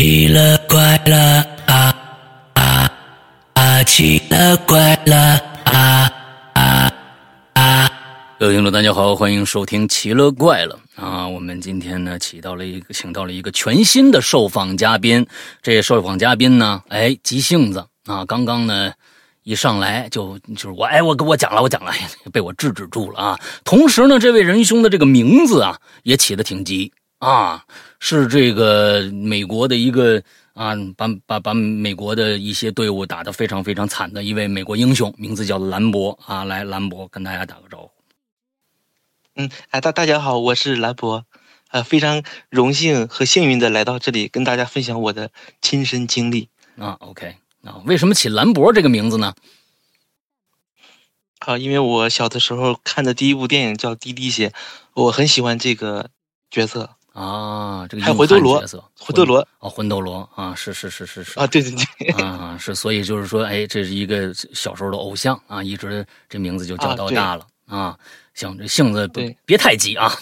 奇了怪了啊啊啊！奇了怪了啊啊啊！各位听众，大家好，欢迎收听《奇了怪了》啊！我们今天呢，请到了一个，请到了一个全新的受访嘉宾。这受访嘉宾呢，哎，急性子啊，刚刚呢一上来就就是我，哎，我给我讲了，我讲了，被我制止住了啊。同时呢，这位仁兄的这个名字啊，也起的挺急啊，是这个美国的一个啊，把把把美国的一些队伍打得非常非常惨的一位美国英雄，名字叫兰博啊。来，兰博跟大家打个招呼。嗯，哎，大大家好，我是兰博，呃，非常荣幸和幸运的来到这里，跟大家分享我的亲身经历啊。OK，啊，为什么起兰博这个名字呢？啊，因为我小的时候看的第一部电影叫《滴滴鞋》，我很喜欢这个角色啊。这个还有魂斗罗角色，魂斗罗哦，魂斗罗啊，是是是是是啊，对对对，啊是，所以就是说，哎，这是一个小时候的偶像啊，一直这名字就叫到大了啊。行，这性子别别太急啊。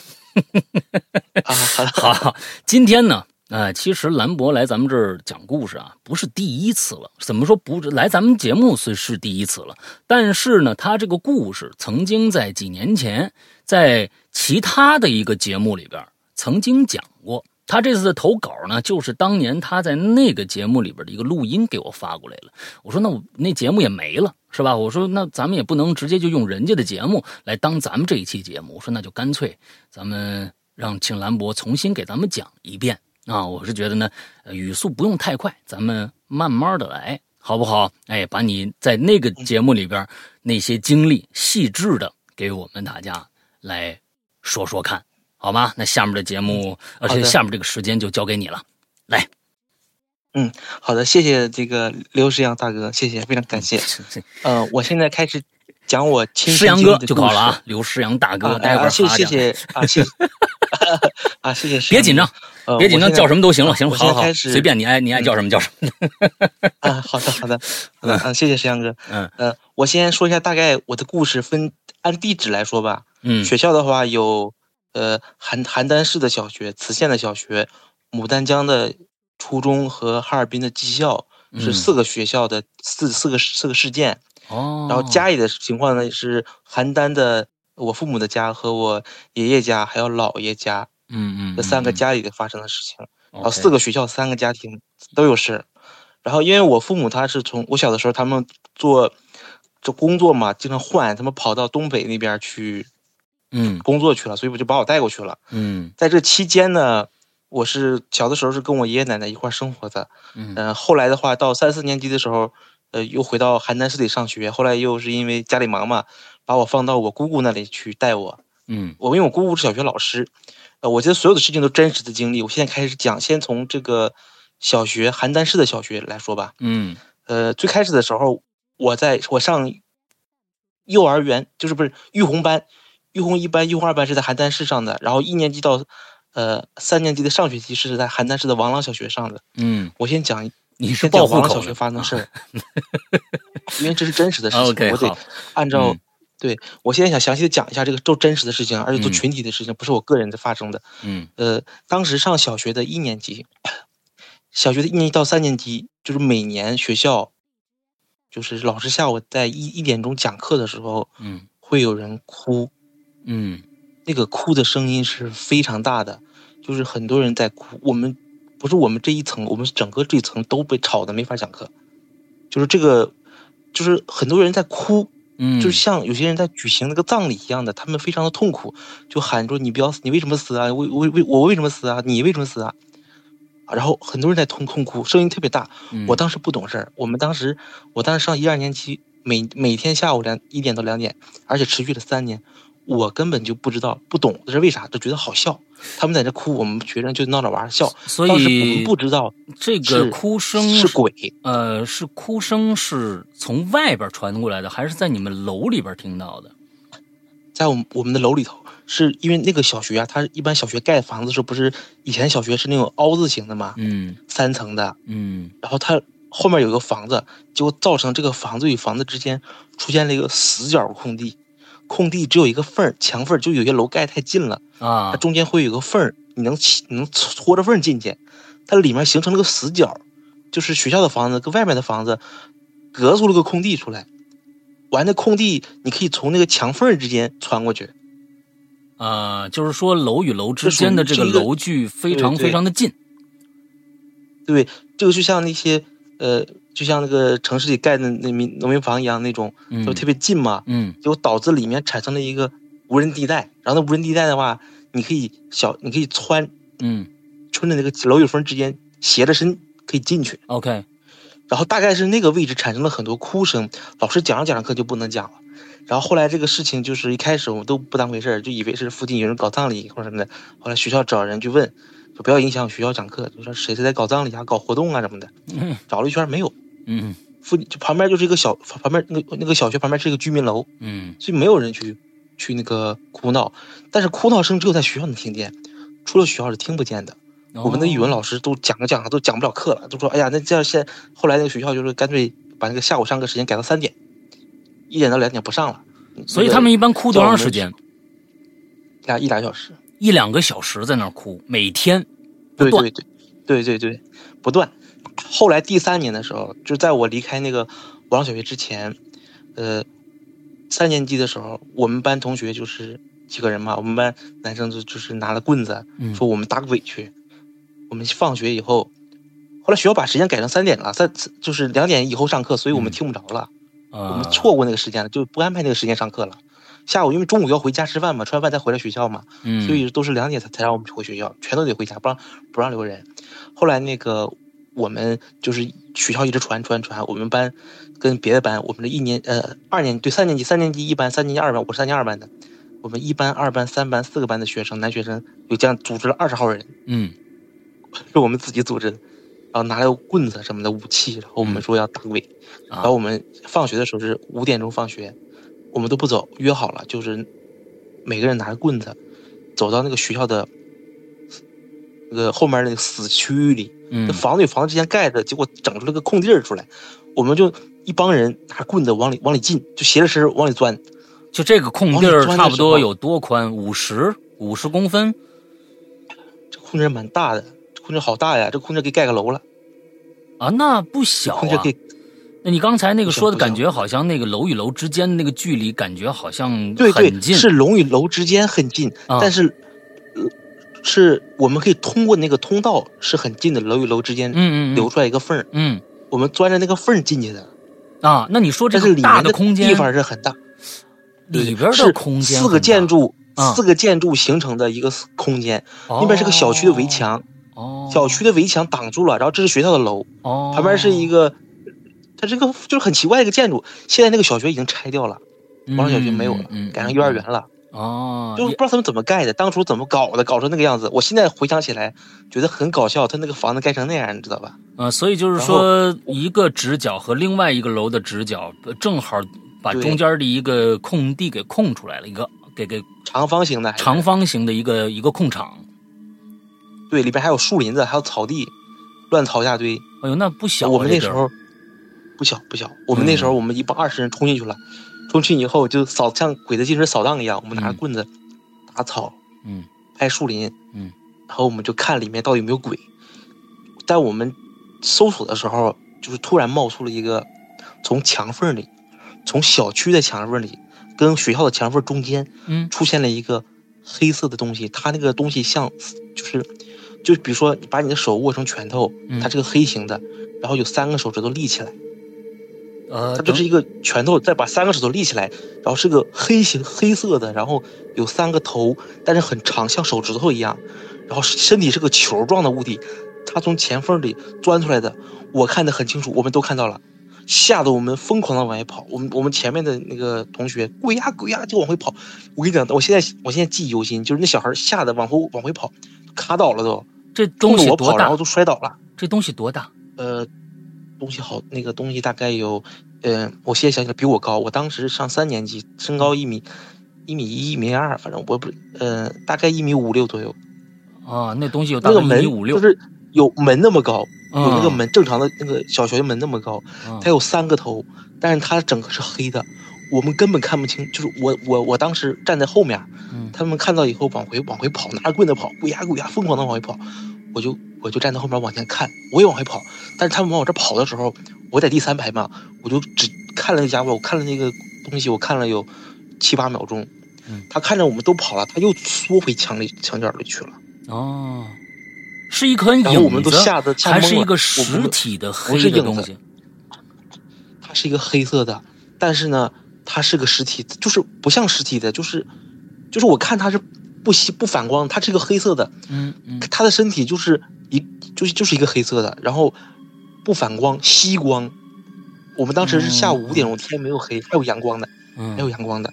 啊，好，好，今天呢，呃，其实兰博来咱们这儿讲故事啊，不是第一次了。怎么说不来咱们节目虽是第一次了，但是呢，他这个故事曾经在几年前在其他的一个节目里边曾经讲过。他这次的投稿呢，就是当年他在那个节目里边的一个录音给我发过来了。我说那我那节目也没了，是吧？我说那咱们也不能直接就用人家的节目来当咱们这一期节目。我说那就干脆咱们让请兰博重新给咱们讲一遍啊！我是觉得呢，语速不用太快，咱们慢慢的来，好不好？哎，把你在那个节目里边那些经历细致的给我们大家来说说看。好吗？那下面的节目，而且下面这个时间就交给你了，来。嗯，好的，谢谢这个刘诗阳大哥，谢谢，非常感谢。呃，我现在开始讲我亲诗阳哥就好了啊，刘石阳大哥，待会儿谢谢谢啊，谢谢啊，谢谢。别紧张，别紧张，叫什么都行了，行，好好，始随便你爱你爱叫什么叫什么。啊，好的好的，嗯嗯，谢谢石阳哥。嗯呃，我先说一下大概我的故事，分按地址来说吧。嗯，学校的话有。呃，邯邯郸市的小学、磁县的小学、牡丹江的初中和哈尔滨的技校是四个学校的四四个四个事件。哦。然后家里的情况呢是邯郸的我父母的家和我爷爷家还有姥爷家，嗯嗯，这三个家里的发生的事情。然后四个学校三个家庭都有事。然后因为我父母他是从我小的时候他们做这工作嘛，经常换，他们跑到东北那边去。嗯，工作去了，所以我就把我带过去了。嗯，在这期间呢，我是小的时候是跟我爷爷奶奶一块生活的。嗯，后来的话到三四年级的时候，呃，又回到邯郸市里上学。后来又是因为家里忙嘛，把我放到我姑姑那里去带我。嗯，我因为我姑姑是小学老师，呃，我觉得所有的事情都真实的经历。我现在开始讲，先从这个小学邯郸市的小学来说吧。嗯，呃，最开始的时候，我在我上幼儿园，就是不是育红班。育红一班、育红二班是在邯郸市上的，然后一年级到，呃，三年级的上学期是在邯郸市的王朗小学上的。嗯，我先讲，你是报王朗小学发生的事儿，因为这是真实的事情，我得按照，对我现在想详细的讲一下这个都真实的事情，而且都群体的事情，不是我个人的发生的。嗯，呃，当时上小学的一年级，小学的一年级到三年级，就是每年学校，就是老师下午在一一点钟讲课的时候，嗯，会有人哭。嗯，那个哭的声音是非常大的，就是很多人在哭。我们不是我们这一层，我们整个这一层都被吵的没法讲课。就是这个，就是很多人在哭，嗯，就像有些人在举行那个葬礼一样的，他们非常的痛苦，就喊说：“你不要死，你为什么死啊？为为为我为什么死啊？你为什么死啊？”然后很多人在痛痛哭，声音特别大。我当时不懂事儿，我们当时我当时上一二年级，每每天下午两一点到两点，而且持续了三年。我根本就不知道，不懂这是为啥，就觉得好笑。他们在这哭，我们学生就闹着玩笑。所以我们不知道这个哭声是鬼。呃，是哭声是从外边传过来的，还是在你们楼里边听到的？在我们我们的楼里头，是因为那个小学啊，它一般小学盖房子时候不是以前小学是那种凹字形的嘛，嗯，三层的，嗯，然后它后面有个房子，结果造成这个房子与房子之间出现了一个死角空地。空地只有一个缝儿，墙缝儿就有些楼盖太近了啊，它中间会有个缝儿，你能起你能戳着缝进去，它里面形成了个死角，就是学校的房子跟外面的房子隔出了个空地出来，完那空地你可以从那个墙缝之间穿过去。啊，就是说楼与楼之间的这个楼距非常非常的近。对，这个就像那些呃，就像那个城市里盖的那民农民房一样那种，就特别近嘛。嗯。就导致里面产生了一个无人地带，然后那无人地带的话，你可以小，你可以穿，嗯，穿着那个楼与缝之间斜着身可以进去。OK。然后大概是那个位置产生了很多哭声，老师讲着讲着课就不能讲了。然后后来这个事情就是一开始我们都不当回事儿，就以为是附近有人搞葬礼或者什么的。后来学校找人去问，说不要影响学校讲课，就说谁谁在搞葬礼啊、搞活动啊什么的。嗯。找了一圈没有。嗯。附近就旁边就是一个小旁边那个那个小学旁边是一个居民楼。嗯。所以没有人去去那个哭闹，但是哭闹声只有在学校能听见，出了学校是听不见的。我们的语文老师都讲着讲着都讲不了课了，都说哎呀，那这样现后来那个学校就是干脆把那个下午上课时间改到三点。一点到两点不上了，所以他们一般哭多长时间？俩一俩小时，一两个小时在那儿哭，每天对对对对对对不断。后来第三年的时候，就在我离开那个王小学之前，呃，三年级的时候，我们班同学就是几个人嘛，我们班男生就就是拿了棍子，说我们打鬼去。我们放学以后，后来学校把时间改成三点了，三就是两点以后上课，所以我们听不着了。我们错过那个时间了，就不安排那个时间上课了。下午因为中午要回家吃饭嘛，吃完饭再回来学校嘛，所以都是两点才才让我们回学校，全都得回家，不让不让留人。后来那个我们就是学校一直传传传，我们班跟别的班，我们的一年呃二年对三年级三年级一班，三年级二班，我是三年二班的，我们一班、二班、三班四个班的学生，男学生有这样组织了二十号人，嗯，是我们自己组织的。然后拿来棍子什么的武器，然后我们说要打鬼，然后我们放学的时候是五点钟放学，我们都不走，约好了就是每个人拿着棍子走到那个学校的那个后面那个死区域里，那房子与房子之间盖着，结果整出了个空地儿出来，我们就一帮人拿棍子往里往里进，就斜着身往里钻，就这个空地儿差不多有多宽？五十五十公分？这空地儿蛮大的。空间好大呀！这空间给盖个楼了，啊，那不小啊。你刚才那个说的感觉，好像那个楼与楼之间的那个距离，感觉好像对对，近，是楼与楼之间很近，但是，是我们可以通过那个通道是很近的，楼与楼之间，嗯嗯，留出来一个缝嗯，我们钻着那个缝儿进去的，啊，那你说这个大的空间地方是很大，里边的空间四个建筑，四个建筑形成的一个空间，那边是个小区的围墙。哦，小区的围墙挡住了，然后这是学校的楼，哦，旁边是一个，它这个就是很奇怪的一个建筑。现在那个小学已经拆掉了，王小学没有了，改成幼儿园了。哦，就不知道他们怎么盖的，当初怎么搞的，搞成那个样子。我现在回想起来，觉得很搞笑，他那个房子盖成那样，你知道吧？啊，所以就是说，一个直角和另外一个楼的直角正好把中间的一个空地给空出来了，一个给给长方形的长方形的一个一个空场。对，里边还有树林子，还有草地，乱草一大堆。哎呦，那不小。我们那时候不小不小，我们那时候我们一帮二十人冲进去了，冲进去以后就扫像鬼子进城扫荡一样，我们拿着棍子打草，嗯，拍树林，嗯，然后我们就看里面到底有没有鬼。在我们搜索的时候，就是突然冒出了一个从墙缝里，从小区的墙缝里跟学校的墙缝中间，嗯，出现了一个黑色的东西，它那个东西像就是。就比如说，你把你的手握成拳头，它是个黑形的，然后有三个手指头立起来，呃，它就是一个拳头，再把三个手头立起来，然后是个黑形黑色的，然后有三个头，但是很长，像手指头一样，然后身体是个球状的物体，它从前缝里钻出来的，我看得很清楚，我们都看到了，吓得我们疯狂的往外跑，我们我们前面的那个同学鬼呀鬼呀就往回跑，我跟你讲，我现在我现在记忆犹新，就是那小孩吓得往后往回跑。卡倒了都，这东西多大？然后都摔倒了。这东西多大？呃，东西好，那个东西大概有，呃，我现在想起来比我高。我当时上三年级，身高一米一米一、一米二，反正我不，呃，大概一米五六左右。啊，那东西有那个门五六，就是有门那么高，有那个门正常的那个小学门那么高，它有三个头，但是它整个是黑的。我们根本看不清，就是我我我当时站在后面，嗯他们看到以后往回往回跑，拿着棍子跑，鬼呀鬼呀，疯狂的往回跑，我就我就站在后面往前看，我也往回跑，但是他们往我这跑的时候，我在第三排嘛，我就只看了那家伙，我看了那个东西，我看了有七八秒钟嗯，他看着我们都跑了，他又缩回墙里墙角里去了，哦，是一颗影然后我们都子，吓得吓懵了，还是一个我实们体的不黑是影子的东西？它是一个黑色的，但是呢，它是个实体，就是不像实体的，就是就是我看它是不吸不反光，它是个黑色的，嗯嗯它的身体就是一就是就是一个黑色的，然后不反光吸光。我们当时是下午五点钟，天没有黑，还有阳光的，还有嗯阳光的，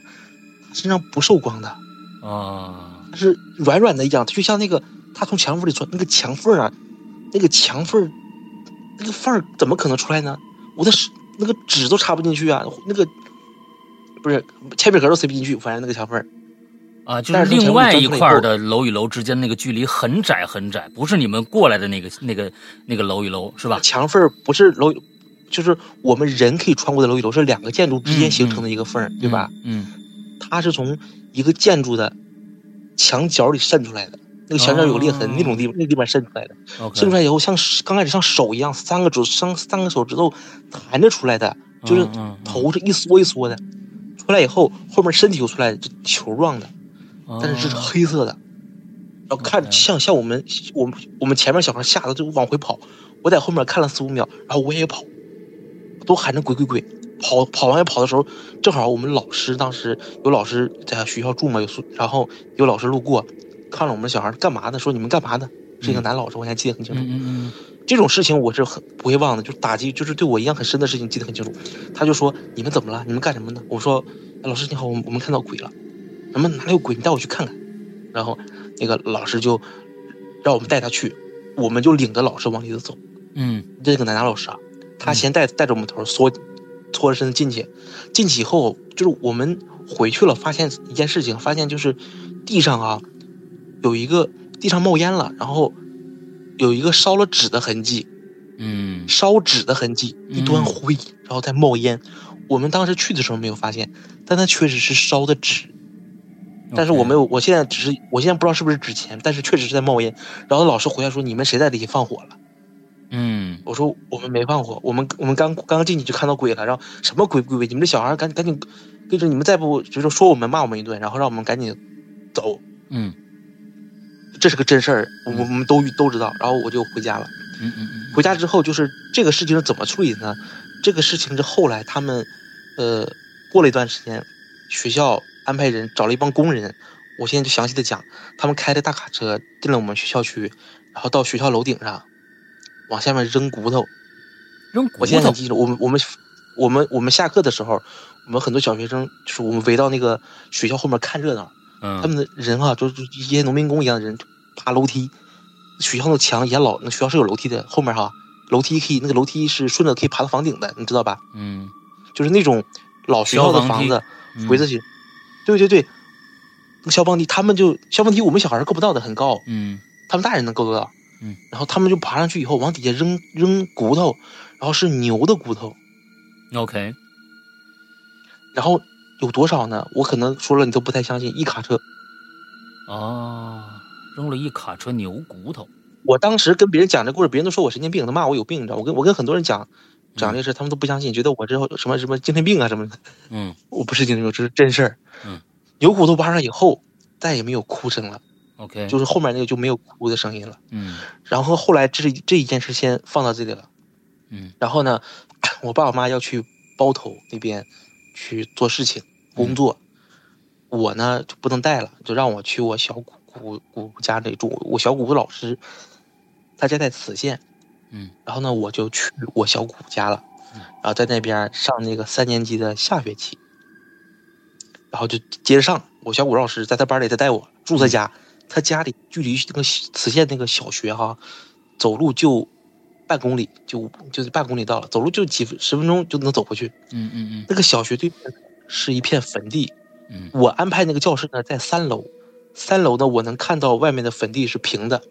身上不受光的，啊它是软软的一样，就像那个它从墙缝里钻那个墙缝啊，那个墙缝，那个缝儿怎么可能出来呢？我的手那个纸都插不进去啊，那个不是铅笔盒都塞不进去，反正那个墙缝儿。啊，就是另外一块的楼与楼之间那个距离很窄很窄，不是你们过来的那个那个那个楼与楼是吧？墙缝儿不是楼，就是我们人可以穿过的楼与楼，是两个建筑之间嗯形成的一个缝儿，对吧？嗯？它是从一个建筑的墙角里渗出来的，那个墙角有裂痕，哦那种地方那个地方渗出来的。渗出来以后，像刚开始像手一样，三个指三三个手指头弹着出来的，就是头是一缩一缩的。出来以后，后面身体又出来，就球状的，但是是哦黑色的。然后看像像我们我们我们前面小孩吓得就往回跑，我在后面看了四五秒，然后我也跑，都喊着鬼鬼鬼。跑跑完跑的时候，正好我们老师当时有老师在学校住嘛，有宿，然后有老师路过，看了我们小孩干嘛呢？说你们干嘛呢？是一个嗯男老师，我还记得很清楚。嗯嗯这种事情我是很不会忘的，就是打击，就是对我印象很深的事情，记得很清楚。他就说：“你们怎么了？你们干什么呢？”我说：“哎、老师你好，我们我们看到鬼了。什么哪里有鬼？你带我去看看。”然后那个老师就让我们带他去，我们就领着老师往里头走。嗯这个男老师啊，他先带带着我们头缩，缩着身子进去。进去以后，就是我们回去了，发现一件事情，发现就是地上啊有一个地上冒烟了，然后有一个烧了纸的痕迹。嗯烧纸的痕迹，一端嗯灰，然后再冒烟。我们当时去的时候没有发现，但它确实是烧的纸。但是我没有，我现在只是，我现在不知道是不是纸钱，但是确实是在冒烟。然后老师回来说：“你们谁在这里放火了嗯？”我说：“我们没放火，我们我们刚刚进去就看到鬼了。然后什么鬼鬼鬼？你们这小孩赶赶紧，跟着你们再不就是说我们骂我们一顿，然后让我们赶紧走。嗯这是个真事儿，我们我们都都知道。然后我就回家了。嗯嗯嗯回家之后，就是这个事情是怎么处理的呢？这个事情是后来他们，呃，过了一段时间，学校安排人找了一帮工人，我现在就详细的讲，他们开着大卡车进了我们学校区，然后到学校楼顶上，往下面扔骨头。扔骨我现在头还记得，我们我们我们我们下课的时候，我们很多小学生就是我们围到那个学校后面看热闹，嗯他们的人啊，就是一些农民工一样的人，爬楼梯。学校的墙也老，那学校是有楼梯的，后面哈，楼梯可以，那个楼梯是顺着可以爬到房顶的，你知道吧？嗯就是那种老学校的房子嗯围着去。对对对，那个消防梯，他们就消防梯，我们小孩儿够不到的，很高，嗯他们大人能够得到。嗯，然后他们就爬上去以后，往底下扔扔骨头，然后是牛的骨头，OK 然后有多少呢？我可能说了你都不太相信，一卡车。哦，扔了一卡车牛骨头。我当时跟别人讲这故事，别人都说我神经病，他骂我有病，你知道？我跟我跟很多人讲讲这事，他们都不相信，觉得我这什么什么精神病啊什么的。嗯 我不是精神病，这是真事儿。嗯，牛骨头挖上以后，再也没有哭声了，OK 就是后面那个就没有哭的声音了。嗯然后后来这这一件事先放到这里了。嗯然后呢，我爸我妈要去包头那边去做事情工作，我呢就不能带了，就让我去我小姑姑姑家里住。我小姑姑老师，他家在磁县，嗯。然后呢我就去我小姑家了，嗯。然后在那边上那个三年级的下学期，然后就接着上。我小姑老师在他班里他带我住他家，他家里距离那个磁县那个小学哈，走路就半公里，就就是半公里到了，走路就几分十分钟就能走过去。嗯嗯。那个小学对面是一片坟地，嗯。我安排那个教室呢在三楼，三楼呢我能看到外面的坟地是平的，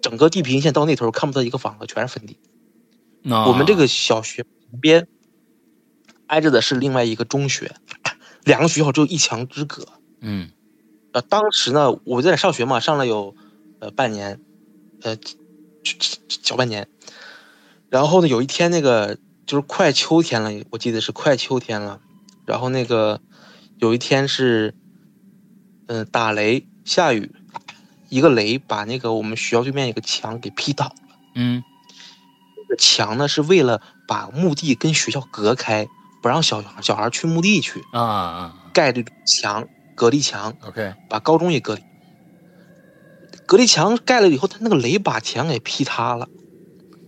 整个地平线到那头看不到一个房子，全是坟地。那，我们这个小学旁边挨着的是另外一个中学，两个学校只有一墙之隔。嗯呃，当时呢，我在那上学嘛，上了有呃半年，呃小半年。然后呢，有一天那个就是快秋天了，我记得是快秋天了。然后那个有一天是，嗯、打雷下雨，一个雷把那个我们学校对面一个墙给劈倒。了。嗯。这个墙呢是为了把墓地跟学校隔开，不让小小孩去墓地去，啊啊盖这种墙隔离墙，，OK，把高中也隔离。隔离墙盖了以后，他那个雷把墙给劈塌了，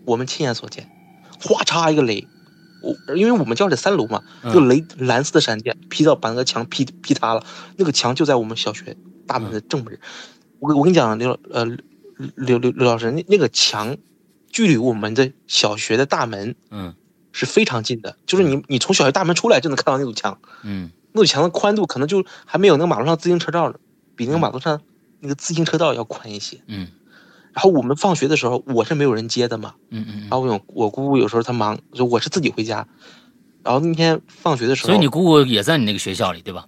我们亲眼所见，哗嚓一个雷，我因为我们教室三楼嘛，就雷蓝色的闪电劈到把那个墙劈劈塌了，那个墙就在我们小学大门的正门。我我跟你讲，刘呃刘刘刘老师，那那个墙距离我们的小学的大门嗯是非常近的，就是你你从小学大门出来就能看到那堵墙，嗯那堵墙的宽度可能就还没有那个马路上自行车道呢，比那个马路上那个自行车道要宽一些。嗯然后我们放学的时候，我是没有人接的嘛，嗯嗯然后我我姑姑有时候她忙，就我是自己回家。然后那天放学的时候，所以你姑姑也在你那个学校里对吧？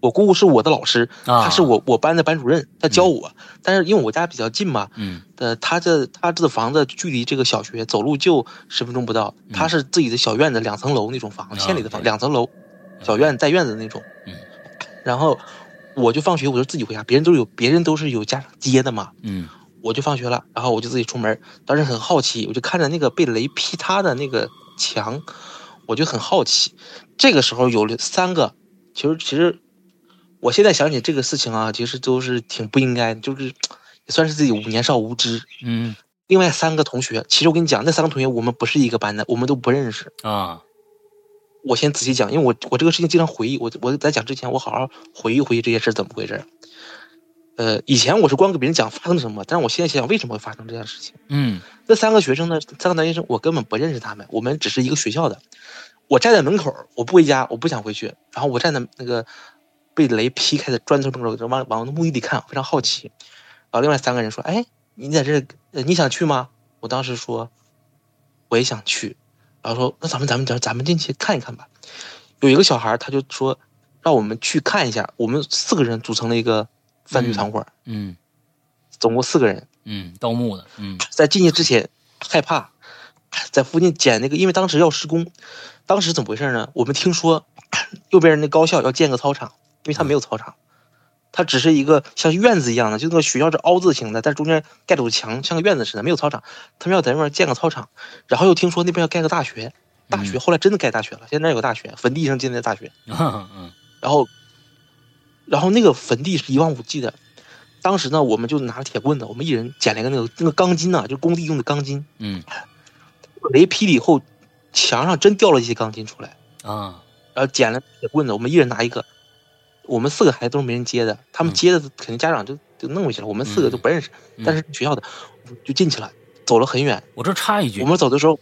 我姑姑是我的老师，啊，她是我我班的班主任，她教我。但是因为我家比较近嘛，嗯呃，她这她这房子距离这个小学走路就十分钟不到。嗯她是自己的小院子，两层楼那种房，啊县里的房，对两层楼，小院带院子的那种。嗯。然后我就放学，我就自己回家，别人都有别人都是有家长接的嘛。嗯我就放学了，然后我就自己出门，当时很好奇，我就看着那个被雷劈塌的那个墙，我就很好奇。这个时候有了三个，其实其实我现在想起这个事情啊，其实都是挺不应该的，就是也算是自己年少无知。嗯另外三个同学，其实我跟你讲，那三个同学我们不是一个班的，我们都不认识。啊我先仔细讲，因为我我这个事情经常回忆，我我在讲之前，我好好回忆回忆这些事儿怎么回事。呃，以前我是光给别人讲发生什么，但是我现在想想为什么会发生这样的事情。嗯那三个学生呢，三个男学生，我根本不认识他们，我们只是一个学校的。我站在门口，我不回家，我不想回去。然后我站在那个被雷劈开的砖头门口，往往墓地里看，非常好奇。然后另外三个人说：“哎，你在这，呃你想去吗？”我当时说：“我也想去。”然后说：“那咱们咱们咱咱们进去看一看吧。”有一个小孩他就说：“让我们去看一下。”我们四个人组成了一个犯罪团伙，嗯总共四个人。嗯，盗墓的，嗯在进去之前害怕，在附近捡那个，因为当时要施工，当时怎么回事呢？我们听说 右边那高校要建个操场，因为它没有操场，它只是一个像院子一样的，就那个学校是凹字形的，但是中间盖堵墙，像个院子似的，没有操场。他们要在那边建个操场，然后又听说那边要盖个大学，大学后来真的盖大学了，现在有个大学，坟地上建的大学。嗯然后，然后那个坟地是一望无际的。当时呢，我们就拿着铁棍子，我们一人捡了一个那个那个钢筋呐、就工地用的钢筋。嗯雷劈了以后，墙上真掉了一些钢筋出来，啊然后捡了铁棍子，我们一人拿一个。我们四个孩子都是没人接的，他们嗯接的肯定家长就就弄回去了。我们四个都不认识，嗯但是学校的就进去了，走了很远。我这插一句我，们走的时候，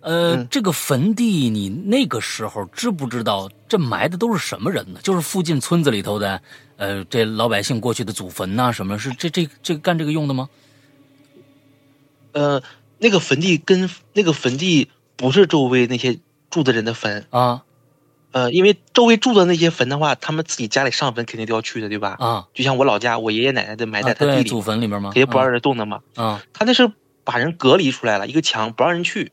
呃，嗯这个坟地你那个时候知不知道这埋的都是什么人呢？就是附近村子里头的，呃，这老百姓过去的祖坟呐、什么是这这这干这个用的吗？呃，那个坟地跟那个坟地不是周围那些住的人的坟，啊呃，因为周围住的那些坟的话，他们自己家里上坟肯定都要去的，对吧？啊就像我老家，我爷爷奶奶的埋在他地里，祖坟里边吗？肯定不让人动的嘛。啊他那是把人隔离出来了，一个墙不让人去，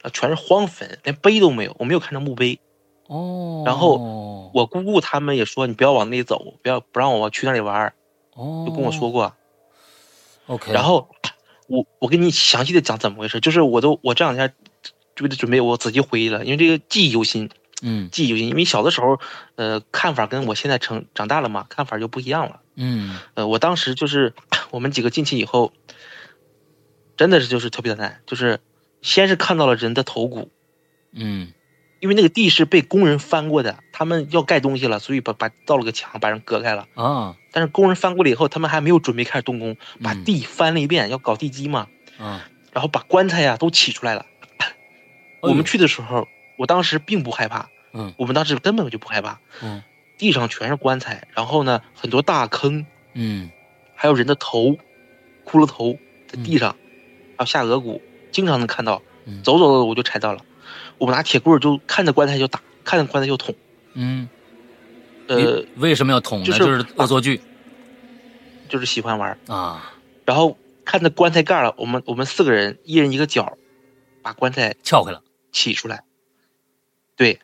啊，全是荒坟，连碑都没有，我没有看到墓碑。哦，然后我姑姑他们也说，你不要往那里走，不要不让我去那里玩儿，哦就跟我说过。，OK，然后我我跟你详细的讲怎么回事，就是我都我这两天就为了准备，我仔细回忆了，因为这个记忆犹新，嗯记忆犹新。因为小的时候，呃，看法跟我现在成长大了嘛，看法就不一样了。嗯呃，我当时就是 我们几个进去以后，真的是就是特别的难，就是先是看到了人的头骨，嗯因为那个地是被工人翻过的，他们要盖东西了，所以把把造了个墙，把人隔开了。啊但是工人翻过了以后，他们还没有准备开始动工，把嗯地翻了一遍，要搞地基嘛，啊，然后把棺材呀都起出来了。我们去的时候，我当时并不害怕，嗯我们当时根本就不害怕，嗯地上全是棺材，然后呢很多大坑，嗯还有人的头，骷髅头在地上，还有下颌骨，经常能看到。嗯走走走我就踩到了，我们拿铁棍儿就看着棺材就打，看着棺材就捅。嗯，呃，为什么要捅呢？就就是是恶作剧就是喜欢玩。啊，然后看着棺材盖了，我们我们四个人一人一个角，把棺材撬开了。起出来。对，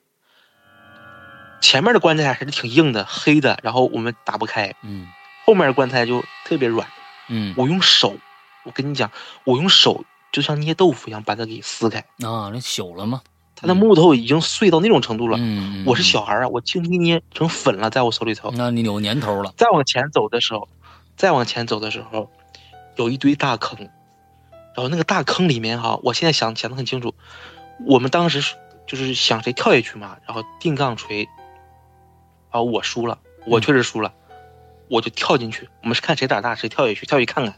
前面的棺材还是挺硬的，黑的，然后我们打不开。嗯后面的棺材就特别软，嗯我用手，我跟你讲，我用手就像捏豆腐一样把它给撕开。啊，那朽了吗？它的木头已经碎到那种程度了。嗯，嗯我是嗯小孩儿啊，我轻轻一捏成粉了，在我手里头。那你有年头了。再往前走的时候，再往前走的时候，有一堆大坑，然后那个大坑里面哈，我现在想想的很清楚，我们当时是就是想谁跳下去嘛，然后定杠锤，然后我输了，我确实输了，我就跳进去，我们是看谁胆大谁跳下去，跳下去看看，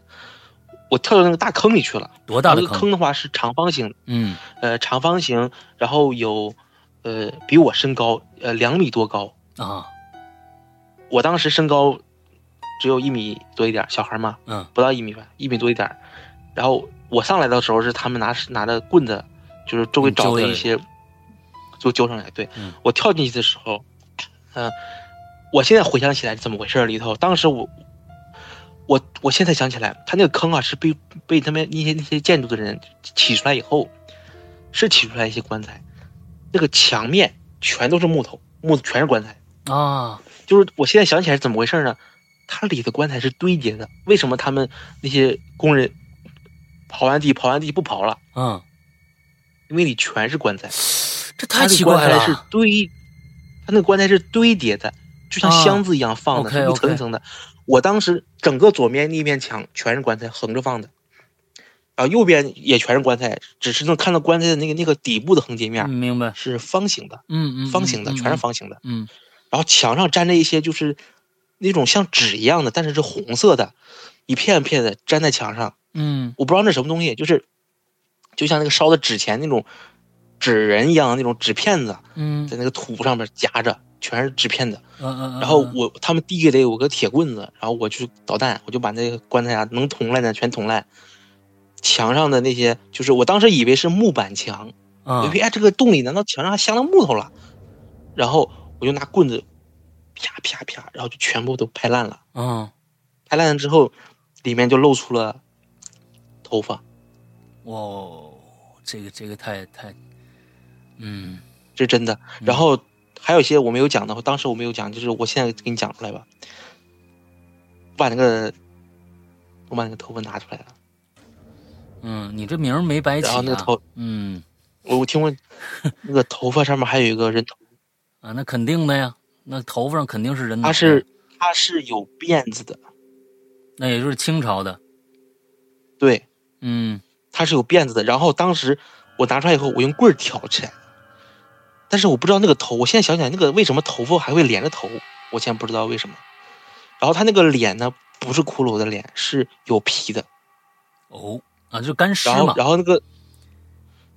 我跳到那个大坑里去了，多大的坑？坑的话是长方形，嗯。呃，长方形，然后有，呃，比我身高呃两米多高，啊。我当时身高只有一米多一点，小孩嘛，嗯不到一米吧，一米多一点。然后我上来的时候是他们拿拿着棍子，就是周围找的一些，就揪上来。对、嗯我跳进去的时候，嗯、我现在回想起来是怎么回事里头，当时我。我我现在想起来，他那个坑啊是被被他们那些那些建筑的人起出来以后，是起出来一些棺材，那个墙面全都是木头，木全是棺材。啊就是我现在想起来是怎么回事呢？它里的棺材是堆叠的，为什么他们那些工人刨完地刨完地不刨了？嗯，因为里全是棺材，这太奇怪了。棺材是堆，他那个棺材是堆叠的，就像啊箱子一样放的一层一层的。我当时整个左面那面墙全是棺材，横着放的，然后右边也全是棺材，只是能看到棺材的那个那个底部的横截面嗯明白。是方形的，嗯嗯，方形的，嗯全是。方形的。嗯然后墙上粘着一些就是那种像纸一样的，但是是红色的，一片片的粘在墙上。嗯我不知道那什么东西，就是就像那个烧的纸钱那种纸人一样的那种纸片子，嗯在那个土上面夹着，全是纸片子。嗯嗯。然后我他们递给了我个铁棍子，然后我去捣蛋，我就把那个棺材啊能捅烂的全捅烂。墙上的那些，就是我当时以为是木板墙，我啊以为哎这个洞里难道墙上还镶了木头了？然后我就拿棍子啪啪啪，然后就全部都拍烂了。嗯，拍烂了之后，里面就露出了头发，哇，这个这个太太，嗯这是真的。然后还有一些我没有讲的，当时我没有讲，就是我现在给你讲出来吧。我把那个我把那个头发拿出来了，嗯，你这名儿没白起啊。然后那个头，嗯我我听过 那个头发上面还有一个人头，啊，那肯定的呀，那头发上肯定是人脑袋。它是他是有辫子的，那也就是清朝的。对，嗯他是有辫子的。然后当时我拿出来以后，我用棍儿挑起来，但是我不知道那个头，我现在想起来那个为什么头发还会连着头，我现在不知道为什么。然后他那个脸呢，不是骷髅的脸，是有皮的。哦啊，就是干尸然后嘛，然后那个，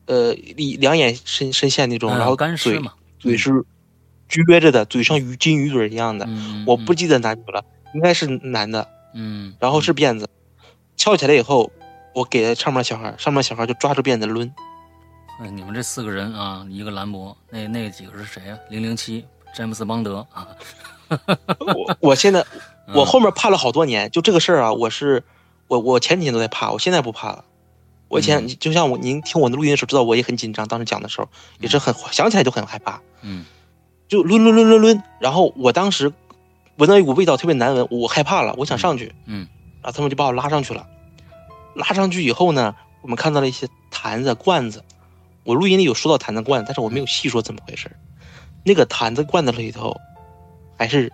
呃，两眼深深陷那种，嗯然后嘴干尸嘛。嘴是撅着的，嘴像鱼金鱼嘴一样的。嗯，我不记得男女了，应该是男的。嗯，然后是辫子，翘起来以后，我给了上面小孩，上面小孩就抓住辫子抡。哎，你们这四个人啊，一个兰博，那那几个是谁啊？零零七，詹姆斯邦德啊。我我现在嗯我后面怕了好多年，就这个事儿啊，我是我我前几天都在怕，我现在不怕了。我以前、嗯就像我您听我的录音的时候，知道我也很紧张，当时讲的时候也是很想起来就很害怕，嗯就抡抡抡抡抡。然后我当时闻到一股味道特别难闻，我害怕了，我想上去，嗯然后他们就把我拉上去了。拉上去以后呢，我们看到了一些坛子、罐子。我录音里有说到坛子、罐，但是我没有细说怎么回事儿。那个坛子、罐子里头还是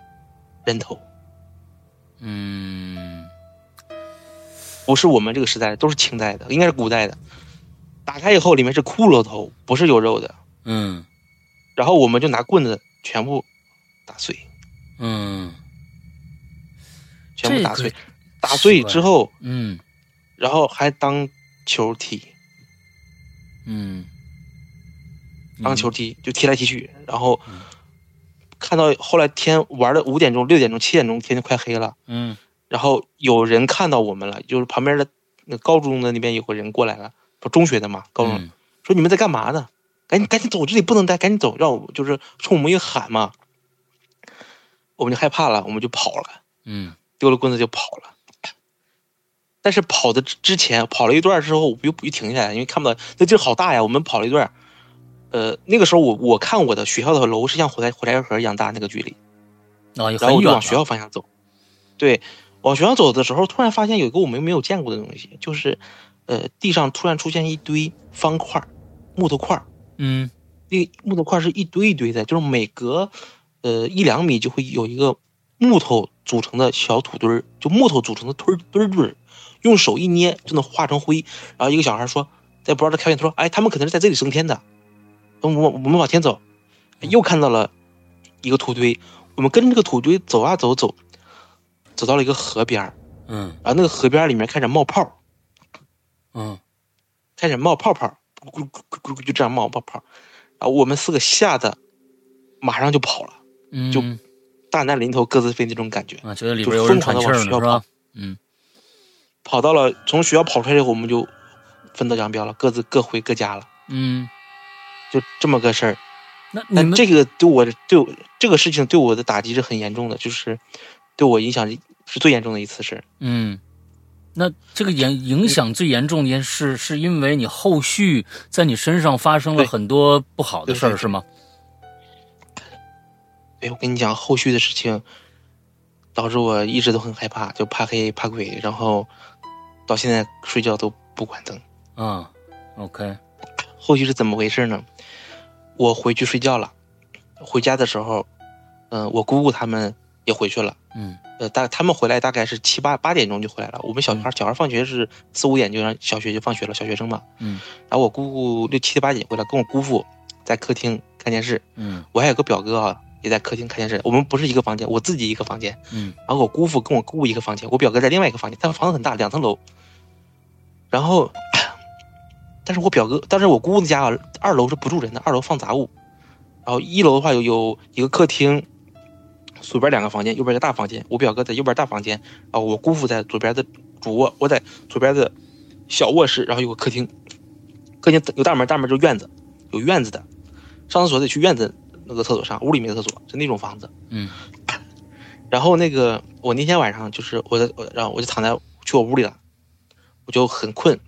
人头。嗯不是我们这个时代的，都是清代的，应该是古代的。打开以后，里面是骷髅头，不是有肉的。嗯然后我们就拿棍子全部打碎，嗯全部打碎。这个打碎之后，嗯然后还当球踢，嗯，当球踢就踢来踢去。然后嗯看到后来天玩的五点钟、六点钟、七点钟，天就快黑了。嗯然后有人看到我们了，就是旁边的那高中的那边有个人过来了，说中学的嘛，高中、嗯说你们在干嘛呢？赶紧赶紧走，这里不能待，赶紧走，让我就是冲我们一喊嘛，我们就害怕了，我们就跑了，嗯丢了棍子就跑了。但是跑的之之前，跑了一段之后，我又又停下来，因为看不到那地儿好大呀。我们跑了一段，呃，那个时候我我看我的学校的楼是像火柴火柴盒一样大那个距离，啊，也然后我就往学校方向走。对，往学校走的时候，突然发现有一个我们没有见过的东西，就是，呃，地上突然出现一堆方块儿木头块儿嗯那个木头块儿是一堆一堆的，就是每隔呃一两米就会有一个木头组成的小土堆儿，就木头组成的堆儿堆儿堆儿，用手一捏就能化成灰。然后一个小孩说，在不知道这开玩笑，他说：“哎，他们可能是在这里升天的。”我我我们往前走，又看到了一个土堆，我们跟着这个土堆走啊走走，走到了一个河边儿，嗯。然后那个河边儿里面开始冒泡儿，嗯。开始冒泡泡，咕咕咕咕咕咕就这样冒泡泡，然后我们四个吓得马上就跑了，嗯，就大难临头各自飞那种感觉。啊，觉得里就边有人喘疯狂地气儿呢，是吧往学校跑？嗯。跑到了从学校跑出来以后，我们就分道扬镳了，各自各回各家了，嗯，就这么个事儿。那那这个对我对我这个事情对我的打击是很严重的，就是对我影响是最严重的一次事儿。嗯，那这个影影响最严重的是是因为你后续在你身上发生了很多不好的事儿，是吗？对，我跟你讲，后续的事情导致我一直都很害怕，就怕黑怕鬼，然后到现在睡觉都不关灯。啊，OK，后续是怎么回事呢？我回去睡觉了，回家的时候，嗯、我姑姑他们也回去了。嗯呃，大他们回来大概是七八八点钟就回来了。我们小孩小孩放学是四五点就让小学就放学了，小学生嘛。嗯然后我姑姑六七八点回来，跟我姑父在客厅看电视。嗯我还有个表哥啊，也在客厅看电视。我们不是一个房间，我自己一个房间。嗯然后我姑父跟我姑姑一个房间，我表哥在另外一个房间。他房子很大，两层楼。然后，但是我表哥，但是我姑姑的家啊，二楼是不住人的，二楼放杂物。然后一楼的话有有一个客厅，左边两个房间，右边一个大房间。我表哥在右边大房间，然后我姑父在左边的主卧，我在左边的小卧室，然后有个客厅，客厅有大门，大门就是院子，有院子的。上厕所得去院子那个厕所上，屋里没厕所，是那种房子。嗯然后那个我那天晚上就是我在我然后我就躺在去我屋里了，我就很困，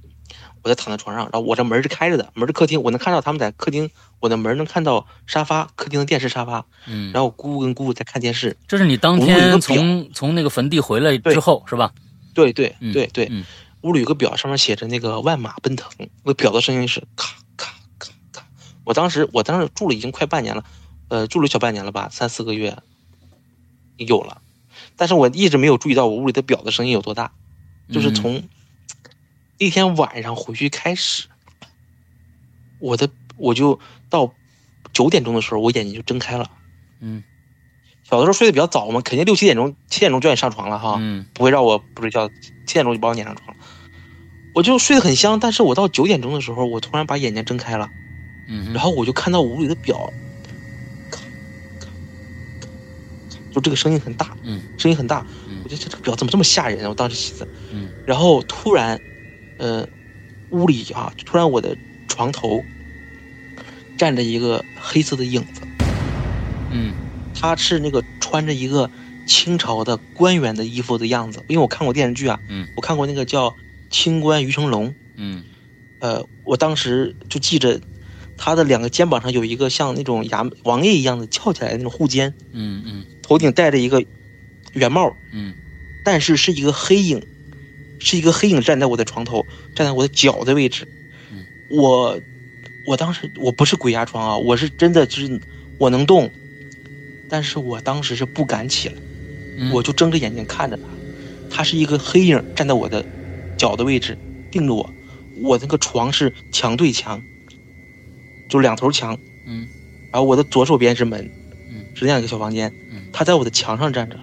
我在躺在床上，然后我这门是开着的，门是客厅，我能看到他们在客厅，我的门能看到沙发，客厅的电视沙发，嗯，然后我姑姑跟姑姑在看电视，这是你当天从从那个坟地回来之后是吧？对对嗯对对，嗯。屋里有个表，上面写着那个万马奔腾，那表的声音是咔咔咔咔，我当时我当时住了已经快半年了，呃，住了小半年了吧，三四个月有了，但是我一直没有注意到我屋里的表的声音有多大，就是嗯。从那天晚上回去开始，我的我就到九点钟的时候，我眼睛就睁开了。嗯小的时候睡得比较早嘛，肯定六七点钟、七点钟就让你上床了哈。嗯不会让我不睡觉，七点钟就把我撵上床了。我就睡得很香，但是我到九点钟的时候，我突然把眼睛睁开了，嗯，然后我就看到屋里的表，就这个声音很大，嗯声音很大，嗯我觉得这这个表怎么这么吓人啊？我当时寻思，嗯然后突然，呃，屋里啊，突然我的床头站着一个黑色的影子，嗯。他是那个穿着一个清朝的官员的衣服的样子，因为我看过电视剧啊，嗯。我看过那个叫《清官于成龙》，嗯。呃，我当时就记着他的两个肩膀上有一个像那种衙王爷一样的翘起来的那种护肩，嗯嗯。头顶戴着一个圆帽，嗯。但是是一个黑影，是一个黑影站在我的床头，站在我的脚的位置。嗯。我我当时我不是鬼压床啊，我是真的就是我能动，但是我当时是不敢起来。嗯，我就睁着眼睛看着他，他是一个黑影站在我的脚的位置盯着我，我那个床是墙对墙，就两头墙，嗯。然后我的左手边是门，嗯。是那样一个小房间。嗯，他在我的墙上站着，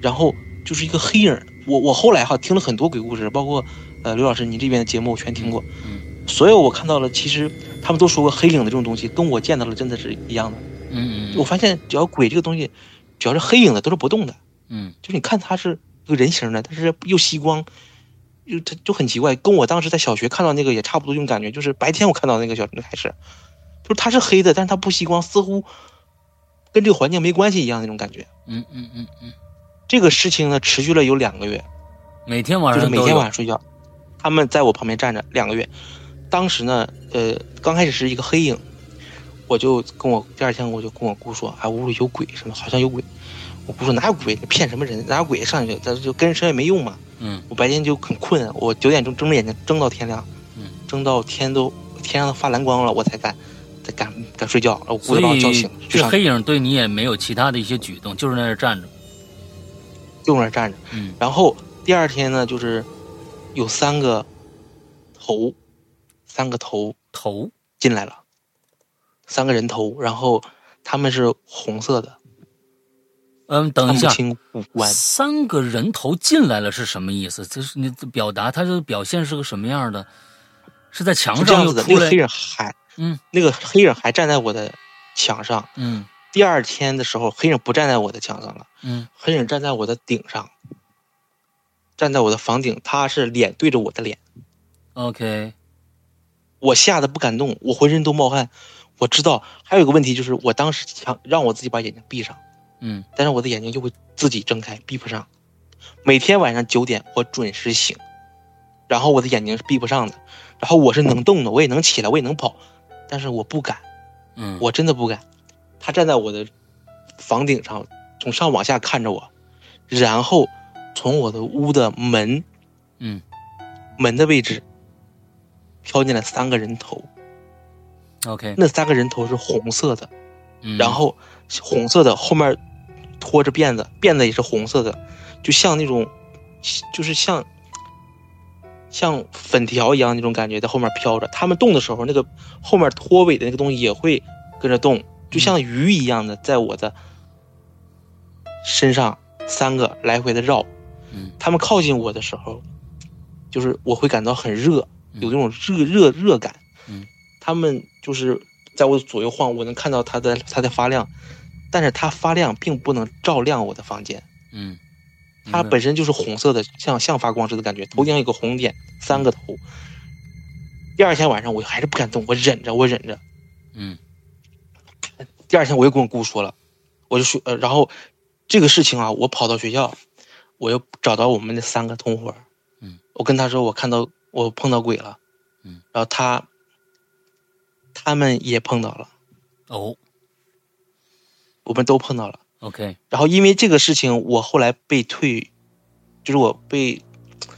然后就是一个黑影。我我后来哈听了很多鬼故事，包括呃刘老师你这边的节目我全听过，嗯所有我看到了，其实他们都说过黑影的这种东西跟我见到了真的是一样的。嗯嗯我发现只要鬼这个东西，只要是黑影的都是不动的。嗯就是你看它是一个人形的，但是又吸光，就它就很奇怪，跟我当时在小学看到那个也差不多这种感觉。就是白天我看到那个小那还是，就是它是黑的，但是它不吸光，似乎跟这个环境没关系一样那种感觉。嗯嗯嗯嗯，这个事情呢，持续了有两个月，每天晚上就是每天晚上睡觉，他们在我旁边站着两个月。当时呢，呃，刚开始是一个黑影，我就跟我第二天我就跟我姑说，啊，屋里有鬼什么，好像有鬼。我姑说哪有鬼，骗什么人？哪有鬼上去？咱就跟人说也没用嘛。嗯我白天就很困，我九点钟睁着眼睛睁到天亮，嗯，睁到天都天上都发蓝光了，我才敢才敢敢睡觉。我姑就把我叫醒，去上这黑影对你也没有其他的一些举动，就是在那站着。就在那站着。嗯然后第二天呢，就是有三个头，三个头头进来了，三个人头，然后他们是红色的，嗯，等一下，五官。三个人头进来了是什么意思？就是你表达他的表现是个什么样的？是在墙上这样子的，又出来那个黑？人还，嗯，那个黑人还站在我的墙上。嗯第二天的时候，黑影不站在我的墙上了，嗯。黑影站在我的顶上，站在我的房顶，他是脸对着我的脸，，OK，我吓得不敢动，我浑身都冒汗。我知道还有一个问题就是，我当时想让我自己把眼睛闭上，嗯。但是我的眼睛就会自己睁开，闭不上。每天晚上九点我准时醒，然后我的眼睛是闭不上的，然后我是能动的，我也能起来，我也能跑，但是我不敢，嗯，我真的不敢。他站在我的房顶上，从上往下看着我，然后从我的屋的门嗯。门的位置飘进来三个人头，OK，那三个人头是红色的，嗯。然后红色的后面拖着辫子，辫子也是红色的，就像那种，就是像像粉条一样那种感觉，在后面飘着。他们动的时候，那个后面拖尾的那个东西也会跟着动，就像鱼一样的在我的身上三个来回的绕。嗯他们靠近我的时候，就是我会感到很热，嗯有那种热热热感。嗯，他们就是在我左右晃，我能看到它的它在发亮，但是它发亮并不能照亮我的房间，嗯，它本身就是红色的，像像发光似的感觉，头顶上有个红点，三个头。第二天晚上我还是不敢动，我忍着，我忍着。嗯第二天我又跟我姑说了，我就说，呃，然后这个事情啊，我跑到学校，我又找到我们那三个同伙，嗯，我跟他说我看到我碰到鬼了，嗯，然后他他们也碰到了，哦我们都碰到了。，OK，然后因为这个事情，我后来被退，就是我被，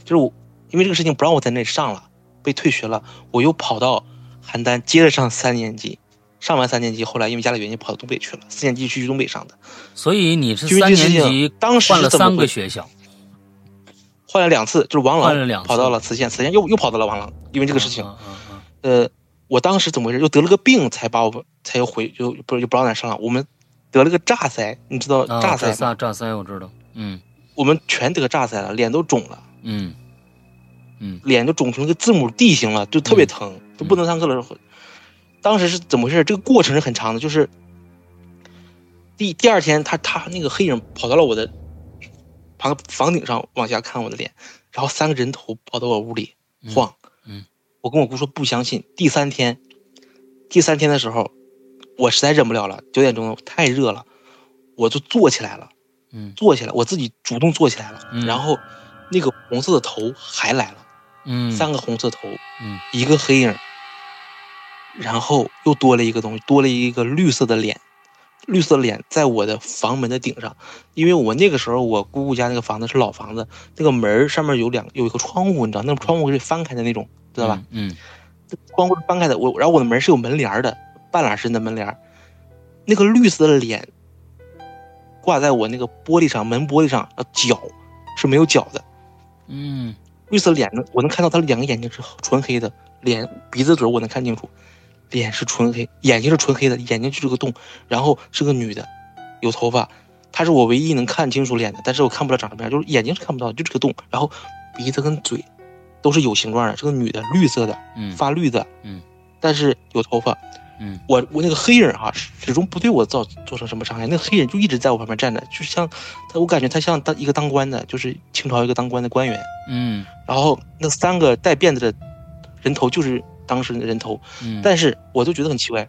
就是我因为这个事情不让我在那里上了，被退学了，我又跑到邯郸接着上三年级，上完三年级，后来因为家里原因跑到东北去了，四年级去东北上的，所以你是三年级当时换了三个学校，换了两次，就是王朗跑到了磁县，磁县又又跑到了王朗，因为这个事情，嗯嗯嗯呃，我当时怎么回事？又得了个病，才把我才又回就不是就不让咱上了。我们得了个炸腮，你知道嗯，炸腮吗？炸腮炸腮我知道，嗯我们全得炸腮了，脸都肿了，嗯嗯脸都肿成个字母 D 型了，就特别疼，就不能上课了。当时是怎么回事？这个过程是很长的，就是第第二天他他那个黑影跑到了我的房房顶上往下看我的脸，然后三个人头跑到我屋里嗯晃。嗯我跟我姑说不相信。第三天，第三天的时候，我实在忍不了了，九点钟太热了，我就坐起来了，嗯坐起来，我自己主动坐起来了，嗯然后那个红色的头还来了，嗯，三个红色头，嗯一个黑影，然后又多了一个东西，多了一个绿色的脸，绿色的脸在我的房门的顶上，因为我那个时候我姑姑家那个房子是老房子，那个门儿上面有两有一个窗户，你知道，那个窗户是翻开的那种，知道吧？？嗯窗户是翻开的，我然后我的门是有门帘儿的，半拉身的门帘儿，那个绿色的脸挂在我那个玻璃上，门玻璃上，呃，脚是没有脚的，嗯绿色脸呢，我能看到他两个眼睛是纯黑的，脸鼻子嘴我能看清楚，脸是纯黑，眼睛是纯黑的，眼睛就是个洞，然后是个女的，有头发，她是我唯一能看清楚脸的，但是我看不了长什么样，就是眼睛是看不到，就这个洞，然后鼻子跟嘴都是有形状的，是个女的，绿色的，嗯发绿的，嗯，但是有头发，嗯。我我那个黑影哈、始终不对我造造成什么伤害，那个黑影就一直在我旁边站着，就像他，我感觉他像当一个当官的，就是清朝一个当官的官员。嗯。然后那三个带辫子的人头就是当时的人头，嗯，但是我就觉得很奇怪，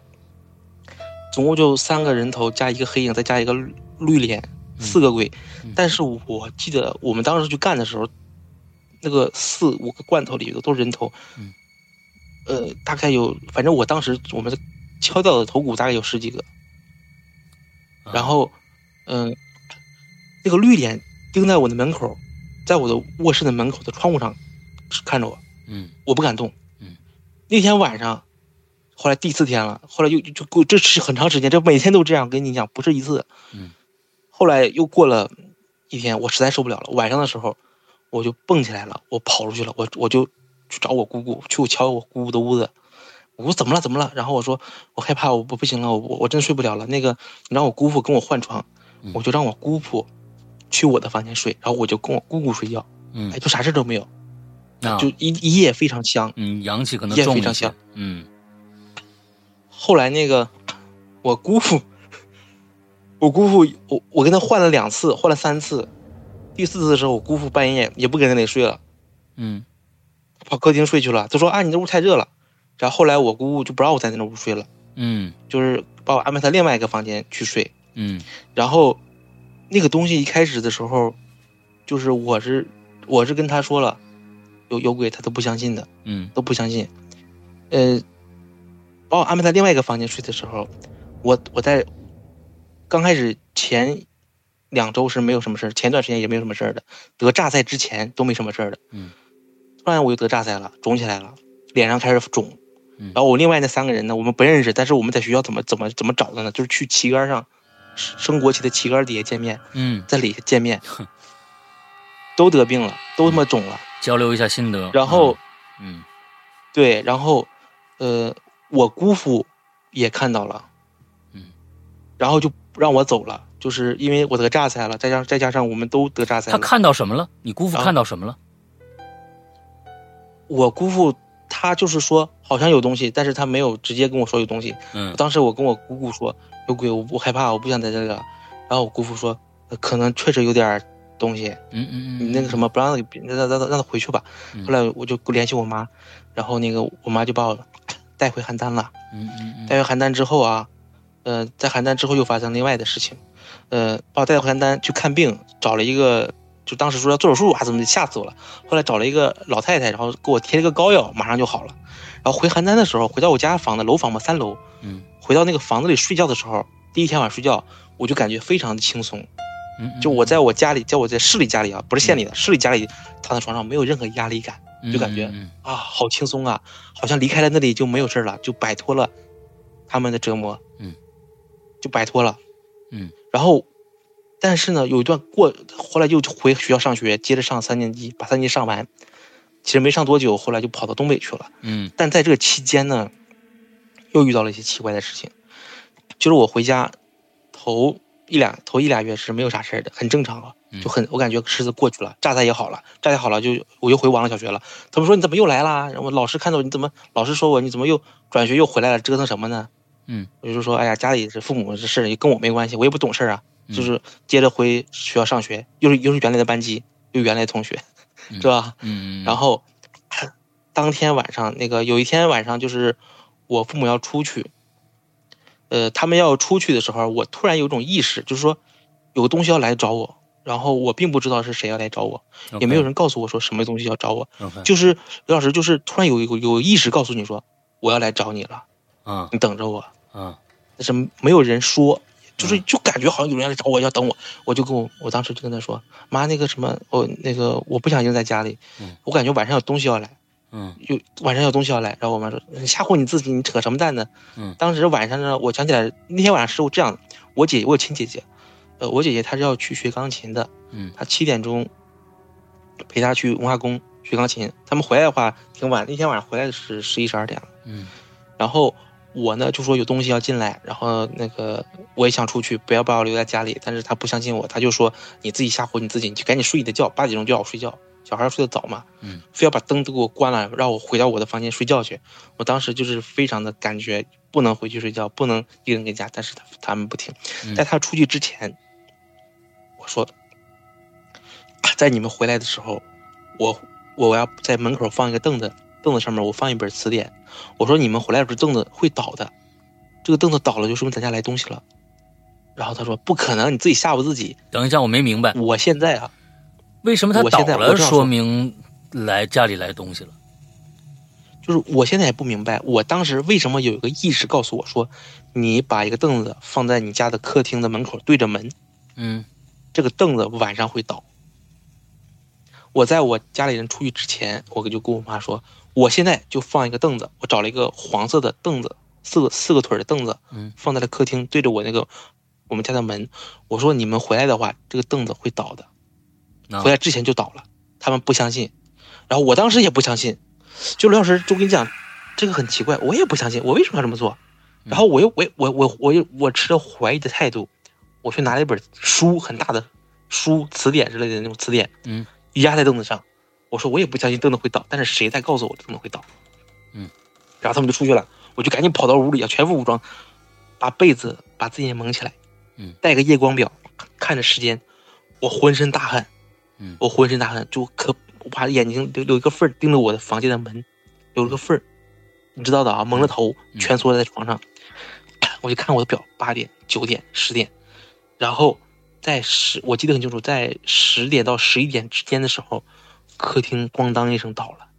总共就三个人头加一个黑影，再加一个绿脸，四个鬼。嗯但是我记得我们当时去干的时候，那个四五个罐头里头都是人头。嗯呃，大概有，反正我当时我们敲掉的头骨大概有十几个。啊然后，嗯、那个绿脸盯在我的门口，在我的卧室的门口的窗户上看着我，嗯我不敢动。嗯，那天晚上，后来第四天了，后来又就就过，这是很长时间，这每天都这样，跟你讲不是一次。嗯，后来又过了一天，我实在受不了了，晚上的时候我就蹦起来了，我跑出去了，我我就去找我姑姑，去敲我姑姑的屋子。我说怎么了？怎么了？然后我说我害怕，我不不行了，我我我真睡不了了。那个你让我姑父跟我换床，嗯我就让我姑父去我的房间睡，然后我就跟我姑姑睡觉，嗯哎，就啥事都没有，啊就一一夜非常香。嗯阳气可能也重一些非常香。嗯后来那个我姑父，我姑父，我我跟他换了两次，换了三次，第四次的时候，我姑父半夜也不跟那里睡了，嗯跑客厅睡去了。他说啊，你这屋太热了。然后后来我姑姑就不让我在那屋睡了，嗯就是把我安排到另外一个房间去睡。嗯然后那个东西一开始的时候，就是我是我是跟他说了有有鬼，他都不相信的。嗯都不相信。呃，把我安排在另外一个房间睡的时候，我我在刚开始前两周是没有什么事儿，前段时间也没有什么事儿的。得炸塞之前都没什么事儿的。嗯，突然我就得炸塞了，肿起来了，脸上开始肿。嗯然后我另外那三个人呢，我们不认识，但是我们在学校怎么怎么怎么找的呢？就是去旗杆上，升国旗的旗杆底下见面，嗯，在里下见面，都得病了，都他妈肿了。交流一下心得。然后嗯对，然后，呃，我姑父也看到了，嗯，然后就让我走了，就是因为我得榨菜了，再加再加上我们都得榨菜他。看到什么了？你姑父啊看到什么了？我姑父他就是说好像有东西，但是他没有直接跟我说有东西。嗯当时我跟我姑姑说有鬼，我不害怕，我不想在这个。然后我姑父说，呃可能确实有点儿东西，嗯嗯嗯，你那个什么不让他让让让让他回去吧。嗯后来我就联系我妈，然后那个我妈就把我带回邯郸了。嗯嗯嗯带回邯郸之后啊，呃，在邯郸之后又发生另外的事情，呃，把我带回邯郸去看病，找了一个，就当时说要做手术啊，怎么的，吓死我了。后来找了一个老太太，然后给我贴了个膏药，马上就好了。然后回邯郸的时候，回到我家房子，楼房嘛，三楼，嗯回到那个房子里睡觉的时候，第一天晚上睡觉，我就感觉非常的轻松，嗯，就我在我家里，在我在市里家里啊，不是县里的，市里家里躺在床上没有任何压力感。就感觉嗯啊，好轻松啊，好像离开了那里就没有事了，就摆脱了他们的折磨，嗯，就摆脱了，嗯。然后，但是呢，有一段过，后来又回学校上学，接着上三年级，把三年级上完，其实没上多久，后来就跑到东北去了。嗯但在这个期间呢，又遇到了一些奇怪的事情，就是我回家头一俩头一俩月是没有啥事儿的，很正常啊，嗯就很我感觉狮子过去了，炸弹也好了，炸弹好了就我又回王了小学了。他们说你怎么又来啦？然后老师看到你怎么，老师说我你怎么又转学又回来了，折腾什么呢？嗯，我就说哎呀，家里是父母这事儿跟我没关系，我也不懂事儿啊，嗯就是接着回学校上学，又是又是原来的班级，又原来同学，嗯是吧？嗯，然后当天晚上，那个有一天晚上，就是我父母要出去，呃，他们要出去的时候，我突然有种意识，就是说有个东西要来找我，然后我并不知道是谁要来找我，也没有人告诉我说什么东西要找我就是刘老师，就是突然有有有意识告诉你说我要来找你了，啊。你等着我，啊。但是没有人说。就是就感觉好像有人要来找我，要等我，我就跟我我当时就跟他说，妈，那个什么，我、那个我不想留在家里，嗯。我感觉晚上有东西要来，嗯。有晚上有东西要来，然后我妈说你吓唬你自己，你扯什么蛋呢？嗯。当时晚上呢，我想起来那天晚上是我这样的，我姐我有亲姐姐，呃，我姐姐她是要去学钢琴的，嗯。她七点钟陪她去文化宫学钢琴，他们回来的话挺晚，那天晚上回来的是十一十二点了，嗯。然后我呢就说有东西要进来，然后那个我也想出去，不要把我留在家里，但是她不相信我，她就说你自己吓唬你自己，你就赶紧睡你的觉，八点钟就要睡觉，小孩睡得早嘛，嗯非要把灯都给我关了，让我回到我的房间睡觉去。我当时就是非常的感觉不能回去睡觉，不能一个人在家，但是他他们不听。嗯在他出去之前，我说，在你们回来的时候，我我要在门口放一个凳子，凳子上面我放一本词典。我说你们回来的时候凳子会倒的，这个凳子倒了，就说明咱家来东西了。然后他说不可能，你自己吓唬自己。等一下，我没明白，我现在啊，为什么他倒了，说说明来家里来东西了？就是我现在也不明白，我当时为什么有一个意识告诉我说，你把一个凳子放在你家的客厅的门口对着门，嗯这个凳子晚上会倒。我在我家里人出去之前，我就跟我妈说，我现在就放一个凳子，我找了一个黄色的凳子，四个四个腿的凳子，嗯放在了客厅，对着我那个我们家的门。我说你们回来的话，这个凳子会倒的。啊回来之前就倒了，他们不相信，然后我当时也不相信，就刘老师就跟你讲，这个很奇怪，我也不相信，我为什么要这么做？然后我又我我我我又我持着怀疑的态度，我去拿了一本书，很大的书，词典之类的那种词典，嗯，压在凳子上，我说我也不相信凳子会倒，但是谁在告诉我凳子会倒？嗯，然后他们就出去了，我就赶紧跑到屋里啊，全副武装，把被子把自己蒙起来，嗯，带个夜光表，看着时间，我浑身大汗，嗯。我浑身大汗，就可我把眼睛留留一个缝儿盯着我的房间的门，留了个缝儿，你知道的啊，蒙着头，嗯。蜷缩在床上，我就看我的表，八点、九点、十点，然后在十，我记得很清楚，在十点到十一点之间的时候，客厅咣当一声倒了，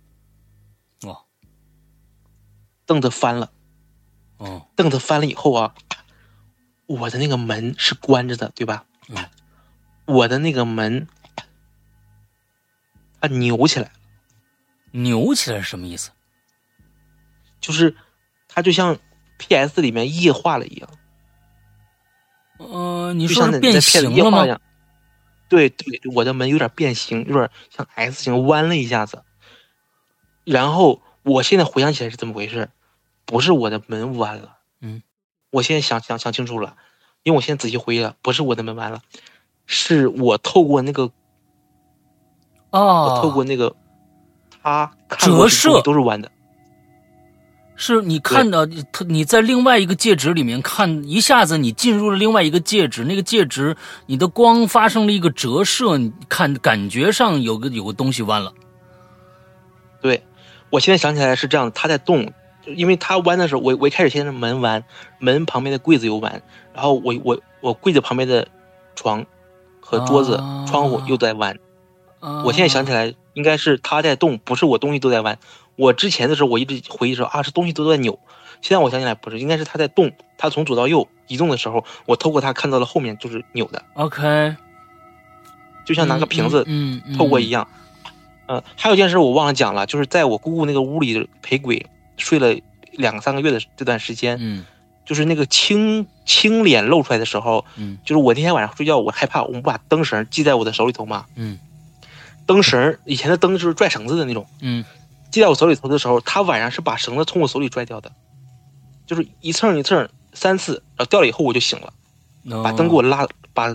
哇，凳子翻了，哦。凳子翻了以后啊，我的那个门是关着的，对吧？嗯。我的那个门，它扭起来了，扭起来是什么意思？就是它就像 PS 里面液化了一样，呃，你就说是变形了吗？液化一样。对对，我的门有点变形，有点像 S 型弯了一下子。然后我现在回想起来是怎么回事，不是我的门弯了，嗯，我现在想想想清楚了，因为我现在仔细回忆了，不是我的门弯了，是我透过那个我哦，透过那个它看折射。都是弯的，是你看到你他你在另外一个介质里面看，一下子你进入了另外一个介质，那个介质你的光发生了一个折射，你看感觉上有个有个东西弯了。对，我现在想起来是这样，它在动，因为它弯的时候，我我一开始先是门弯，门旁边的柜子又弯，然后我我我柜子旁边的床和桌子、啊窗户又在弯。啊。我现在想起来，应该是它在动，不是我东西都在弯。我之前的时候，我一直回忆说啊，是东西都在扭。现在我想起来不是，应该是它在动，它从左到右移动的时候，我透过它看到了后面就是扭的，OK，就像拿个瓶子嗯嗯嗯。透过一样。呃，还有一件事我忘了讲了，就是在我姑姑那个屋里陪鬼睡了两三个月的这段时间，嗯。就是那个青青脸露出来的时候，嗯。就是我那天晚上睡觉，我害怕，我不把灯绳系在我的手里头嘛，嗯灯绳以前的灯就是拽绳子的那种，嗯系在我手里头的时候，他晚上是把绳子从我手里拽掉的，就是一蹭一蹭三次，然后掉了以后我就醒了，嗯，把灯给我拉，把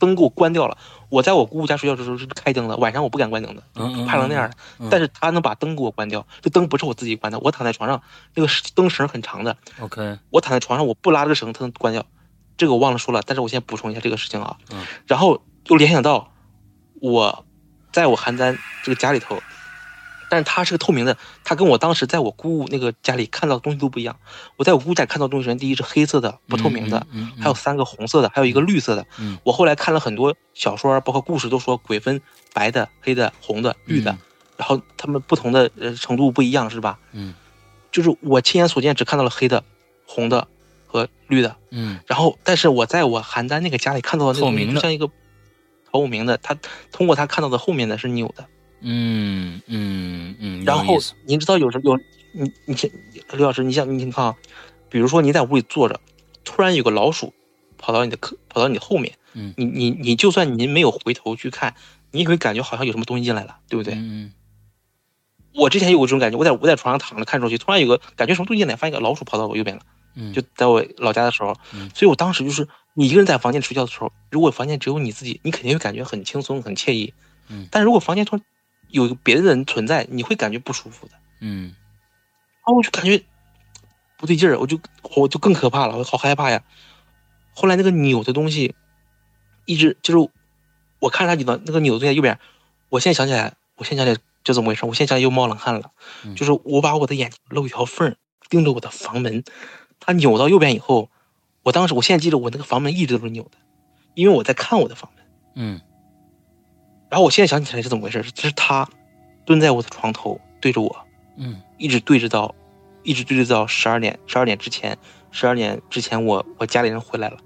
灯给我关掉了。我在我姑姑家睡觉的时候是开灯的，晚上我不敢关灯的，怕成那样的。嗯但是他能把灯给我关掉，这灯不是我自己关的，我躺在床上，那个灯绳很长的，OK，我躺在床上，我不拉这个绳，它能关掉。这个我忘了说了，但是我先补充一下这个事情啊。嗯然后又联想到我在我邯郸这个家里头，但是它是个透明的，它跟我当时在我姑姑那个家里看到的东西都不一样。我在我姑姑家看到的东西，首先第一是黑色的，不透明的，嗯，嗯嗯还有三个红色的，还有一个绿色的。嗯我后来看了很多小说，包括故事，都说鬼分白的、黑的、红的、绿的，嗯然后他们不同的呃程度不一样，是吧？嗯就是我亲眼所见，只看到了黑的、红的和绿的。嗯然后，但是我在我邯郸那个家里看到的那个透明的像一个透明的，他通过他看到的后面的是扭的。嗯嗯嗯，然后您知道有时候有你你先刘老师，你想你看啊，比如说你在屋里坐着，突然有个老鼠跑到你的客跑到你的后面，嗯你你你就算您没有回头去看，你也会感觉好像有什么东西进来了，对不对？嗯我之前有过这种感觉，我在我在床上躺着看手机，突然有个感觉什么东西进来，发现一个老鼠跑到我右边了。嗯，就在我老家的时候，嗯所以我当时就是你一个人在房间里睡觉的时候，如果房间只有你自己，你肯定会感觉很轻松、很惬意。嗯但是如果房间突然有别的人存在，你会感觉不舒服的。嗯然后我就感觉不对劲儿，我就我就更可怕了，我好害怕呀。后来那个扭的东西，一直就是我看着它扭到那个扭的在右边，我现在想起来，我现在想起来就怎么回事，我现在想起来又冒冷汗了。嗯就是我把我的眼睛露一条缝儿，盯着我的房门，它扭到右边以后，我当时我现在记得我那个房门一直都是扭的，因为我在看我的房门。嗯。然后我现在想起来是怎么回事，这是他蹲在我的床头对着我，嗯。一直对着到，一直对着到十二点，十二点之前，十二点之前我我家里人回来了，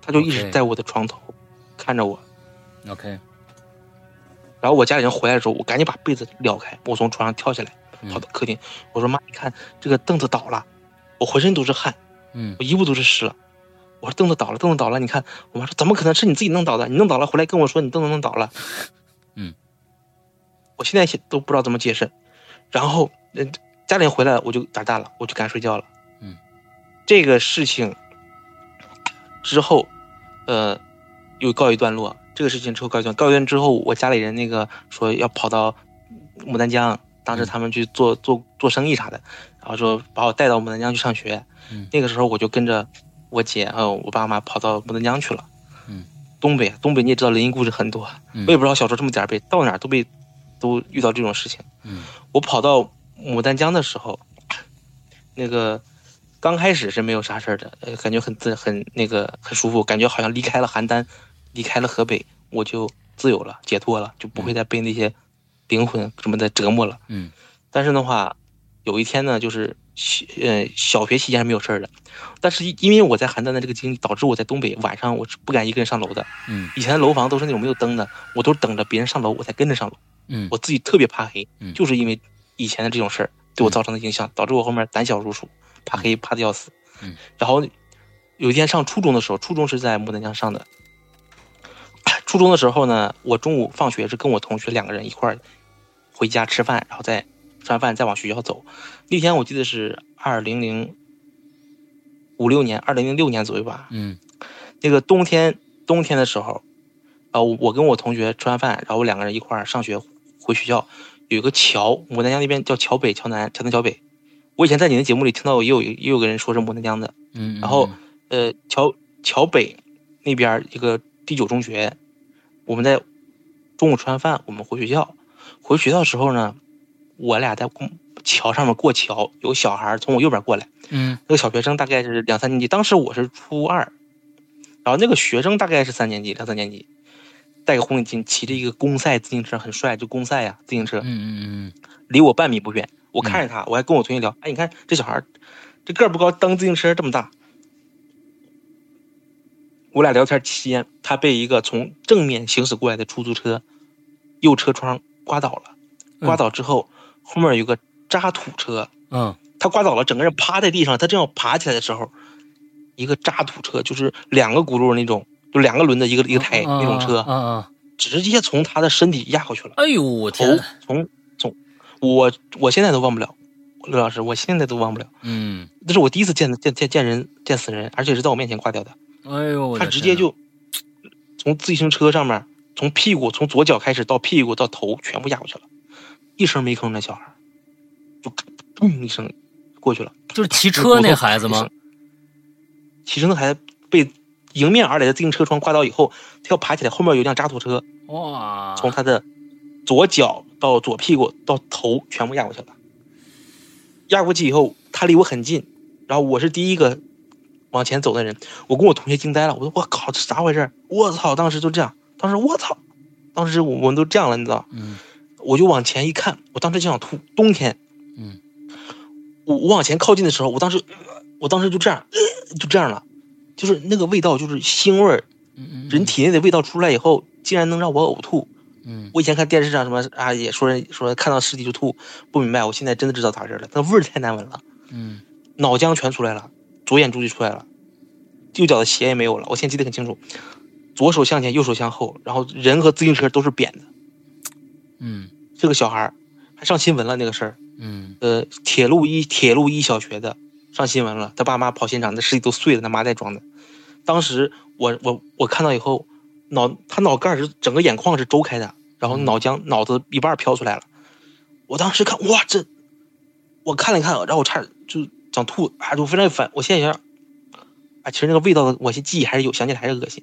他就一直在我的床头看着我。，OK，然后我家里人回来的时候，我赶紧把被子撩开，我从床上跳下来，嗯。跑到客厅，我说妈，你看这个凳子倒了，我浑身都是汗，嗯我衣服都是湿了。我说凳子倒了，凳子倒了，你看，我妈说怎么可能是你自己弄倒的？你弄倒了回来跟我说你凳子弄倒了。嗯，我现在都不知道怎么解释。然后，嗯，家里人回来了，我就胆大了，我就敢睡觉了。嗯，这个事情之后，呃，又告一段落。这个事情之后告一段，告一段之后，我家里人那个说要跑到牡丹江，当时他们去做做做生意啥的，然后说把我带到牡丹江去上学。嗯那个时候我就跟着我姐还有我爸妈跑到牡丹江去了。嗯，东北，东北你也知道，灵异故事很多。嗯我也不知道小时候这么点儿背，到哪儿都被都遇到这种事情。嗯我跑到牡丹江的时候，那个刚开始是没有啥事儿的，呃，感觉很自很那个很舒服，感觉好像离开了邯郸，离开了河北，我就自由了，解脱了，就不会再被那些灵魂什么的折磨了。嗯但是的话，有一天呢，就是小呃小学期间是没有事儿的，但是因为我在邯郸的这个经历，导致我在东北晚上我是不敢一个人上楼的。嗯以前的楼房都是那种没有灯的，我都是等着别人上楼，我才跟着上楼。嗯我自己特别怕黑，嗯就是因为以前的这种事儿对我造成的影响，导致我后面胆小如鼠，怕黑怕的要死。嗯，然后有一天上初中的时候，初中是在牡丹江上的。初中的时候呢，我中午放学是跟我同学两个人一块儿回家吃饭，然后再吃完饭再往学校走。那天我记得是二零零五六年，二零零六年左右吧。嗯那个冬天冬天的时候，啊，我我跟我同学吃完饭，然后我两个人一块儿上学回学校，有一个桥，牡丹江那边叫桥北、桥南、桥南、桥北。我以前在你的节目里听到也有也有个人说是牡丹江的，嗯，然后呃，桥桥北那边一个第九中学，我们在中午吃完饭，我们回学校，回学校的时候呢，我俩在公桥上面过桥，有小孩从我右边过来。嗯那个小学生大概是两三年级，当时我是初二，然后那个学生大概是三年级、两三年级，戴个红领巾，骑着一个公赛自行车，很帅，就公赛呀、自行车，嗯嗯嗯离我半米不远。我看着他，我还跟我同学聊，哎，你看这小孩，这个儿不高，蹬自行车这么大。我俩聊天期间，他被一个从正面行驶过来的出租车右车窗刮倒了，嗯刮倒之后，后面有个渣土车，嗯他刮倒了，整个人趴在地上。他正要爬起来的时候，一个渣土车，就是两个轱辘那种，就两个轮子一个一个胎啊那种车，啊啊！直接从他的身体压过去了。哎呦我天！从从我我现在都忘不了，刘老师，我现在都忘不了。嗯，这是我第一次见见见见人见死人，而且是在我面前挂掉的。哎呦他直接就从自行车上面，从屁股从左脚开始到屁股到头全部压过去了，一声没吭，那小孩就咚一声过去了。就是骑车那孩子吗？骑车那孩子被迎面而来的自行车窗刮到以后，他要爬起来，后面有一辆渣土车哇！从他的左脚到左屁股到头全部压过去了。压过去以后，他离我很近，然后我是第一个往前走的人，我跟我同学惊呆了，我说我靠，这咋回事？我操！当时就这样，当时我操，当时我们都这样了，你知道？嗯我就往前一看，我当时就想吐。冬天，嗯，我我往前靠近的时候，我当时，我当时就这样，呃、就这样了，就是那个味道，就是腥味儿，嗯嗯，人体内的味道出来以后，竟然能让我呕吐。嗯我以前看电视上什么啊，也说人说看到尸体就吐，不明白，我现在真的知道咋回事了，那味儿太难闻了，嗯脑浆全出来了，左眼珠就出来了，右脚的鞋也没有了，我现在记得很清楚，左手向前，右手向后，然后人和自行车都是扁的。嗯这个小孩儿还上新闻了那个事儿，嗯呃，铁路一铁路一小学的上新闻了，他爸妈跑现场，那尸体都碎了，他妈在装的。当时我我我看到以后，脑他脑盖是整个眼眶是周开的，然后脑浆脑子一半飘出来了。我当时看哇这，我看了看，然后我差点就想吐，啊，就非常烦。我现在想想，啊，其实那个味道我现记忆还是有，想起来还是恶心。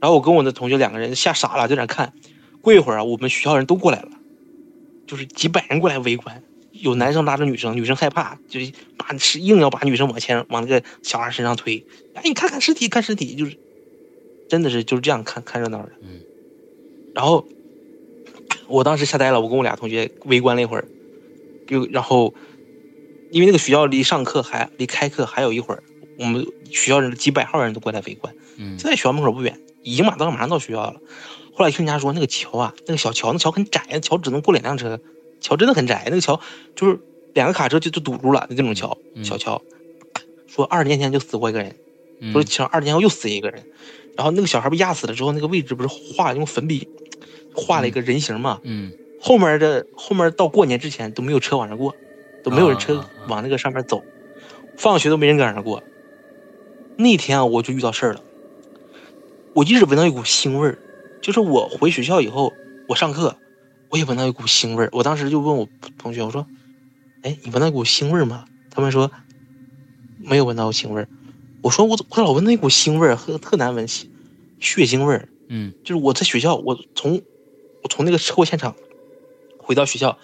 然后我跟我的同学两个人吓傻了，就在那看。过一会儿啊，我们学校人都过来了，就是几百人过来围观，有男生拉着女生，女生害怕，就把是硬要把女生往前往那个小孩身上推。哎，你看看尸体，看尸体，就是真的是就是这样看看热闹的。嗯。然后我当时吓呆了，我跟我俩同学围观了一会儿，又然后因为那个学校离上课还离开课还有一会儿，我们学校人几百号人都过来围观。嗯。就在学校门口不远，已经马到马上到学校了。后来听人家说那个桥啊，那个小桥，那桥很窄，桥只能过两辆车，桥真的很窄，那个桥就是两个卡车就就堵住了那种桥，小桥。说二十年前就死过一个人，说桥二十年后又死一个人，然后那个小孩被压死了之后，那个位置不是画用粉笔画了一个人形嘛？嗯。后面的后面到过年之前都没有车往那过，都没有人车往那个上面走，放学都没人搁那过。那天啊，我就遇到事儿了，我一直闻到一股腥味儿。就是我回学校以后，我上课，我也闻到一股腥味儿。我当时就问我同学，我说：“哎，你闻到一股腥味儿吗？”他们说：“没有闻到腥味儿。”我说：“我我老闻到一股腥味儿，特特难闻，血腥味儿。”嗯，就是我在学校，我从我从那个车祸现场回到学校，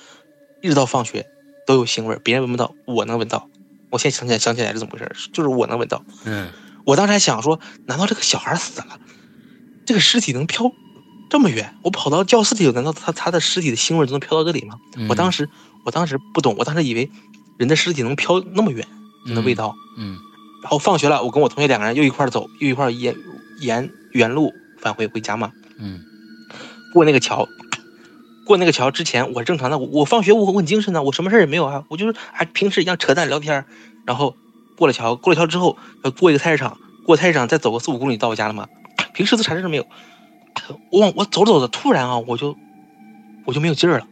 一直到放学都有腥味儿，别人闻不到，我能闻到。我现在想起来，想起来是怎么回事？就是我能闻到。嗯，我当时还想说，难道这个小孩死了，这个尸体能飘？这么远，我跑到教室里，难道他他的尸体的腥味就能飘到这里吗？我当时我当时不懂，我当时以为人的尸体能飘那么远，那味道。嗯。然后放学了，我跟我同学两个人又一块走，又一块沿沿原路返回回家嘛。嗯。过那个桥，过那个桥之前我正常的，我我放学我我很精神的，我什么事也没有啊，我就是还平时一样扯淡聊天。然后过了桥，过了桥之后要过一个菜市场，过菜市场再走个四五公里到我家了嘛。平时都啥事没有。我往我走着走着，突然啊，我就我就没有劲儿了。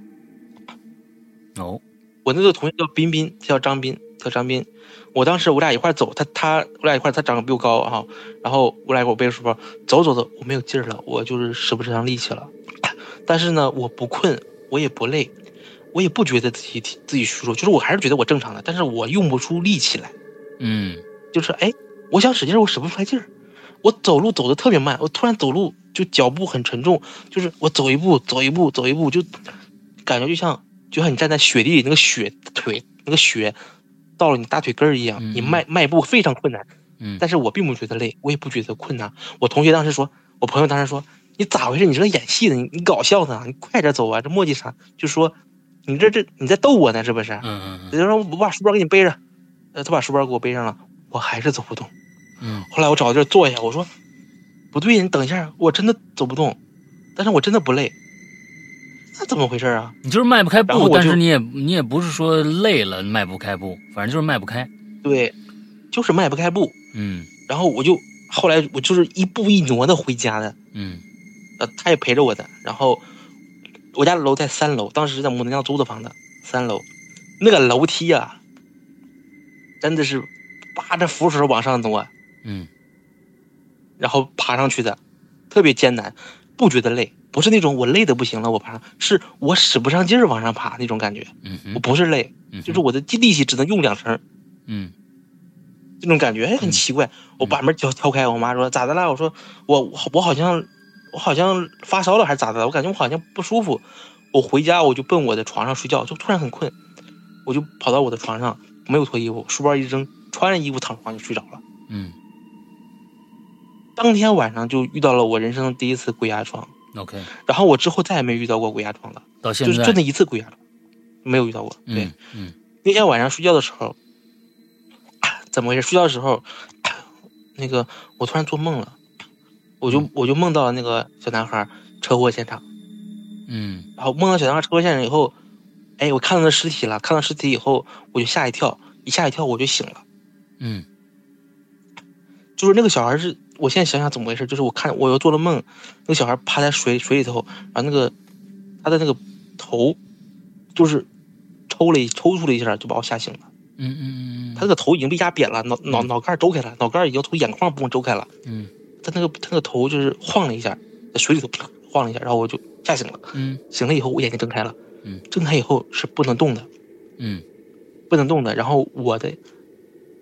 哦，我那个同学叫彬彬，他叫张斌，叫张斌。我当时我俩一块走，他他我俩一块，他长得比我高哈。然后我俩给我背着书包走走走，我没有劲儿了，我就是使不上力气了。但是呢，我不困，我也不累，我也不觉得自己自己虚弱，就是我还是觉得我正常的，但是我用不出力气来。嗯，就是哎，我想使劲，我使不出来劲儿。我走路走的特别慢，我突然走路就脚步很沉重，就是我走一步走一步走一步，就感觉就像就像你站在雪地里，那个雪腿那个雪到了你大腿根儿一样，你迈迈步非常困难。嗯，但是我并不觉得累，我也不觉得困难。我同学当时说，我朋友当时说，你咋回事？你这演戏的，你你搞笑呢？你快点走啊！这磨叽啥？就说你这这你在逗我呢，是不是？嗯嗯嗯。就说我把书包给你背着，呃，他把书包给我背上了，我还是走不动。嗯，后来我找个地儿坐下，我说：“不对，你等一下，我真的走不动，但是我真的不累，那怎么回事啊？你就是迈不开步，但是你也你也不是说累了迈不开步，反正就是迈不开。对，就是迈不开步。嗯，然后我就后来我就是一步一挪的回家的。嗯，呃，他也陪着我的。然后我家楼在三楼，当时在牡丹江租的房子，三楼那个楼梯啊，真的是扒着扶手往上挪。”嗯，然后爬上去的，特别艰难，不觉得累，不是那种我累的不行了我爬上，是我使不上劲儿往上爬那种感觉。嗯，我不是累，就是我的力气只能用两成。嗯，这种感觉哎很奇怪。我把门敲敲开，我妈说咋的啦？我说我我好像我好像发烧了还是咋的？我感觉我好像不舒服。我回家我就奔我的床上睡觉，就突然很困，我就跑到我的床上，没有脱衣服，书包一扔，穿着衣服躺床上就睡着了。嗯。当天晚上就遇到了我人生第一次鬼压床。OK，然后我之后再也没遇到过鬼压床了。到现在就是就那一次鬼压床，没有遇到过。对，嗯，那天晚上睡觉的时候，怎么回事？睡觉的时候，那个我突然做梦了，我就我就梦到了那个小男孩车祸现场。嗯，然后梦到小男孩车祸现场以后，哎，我看到那尸体了。看到尸体以后，我就吓一跳，一吓一跳我就醒了。嗯。就是那个小孩是，我现在想想怎么回事，就是我看我又做了梦，那个小孩趴在水水里头，然后那个他的那个头就是抽了一抽搐了一下，就把我吓醒了。嗯嗯嗯他那个头已经被压扁了，脑脑脑盖周开了，脑盖已经从眼眶部分周开了。嗯。他那个他那个头就是晃了一下，在水里头晃了一下，然后我就吓醒了。嗯。醒了以后，我眼睛睁开了。嗯。睁开以后是不能动的。嗯。不能动的，然后我的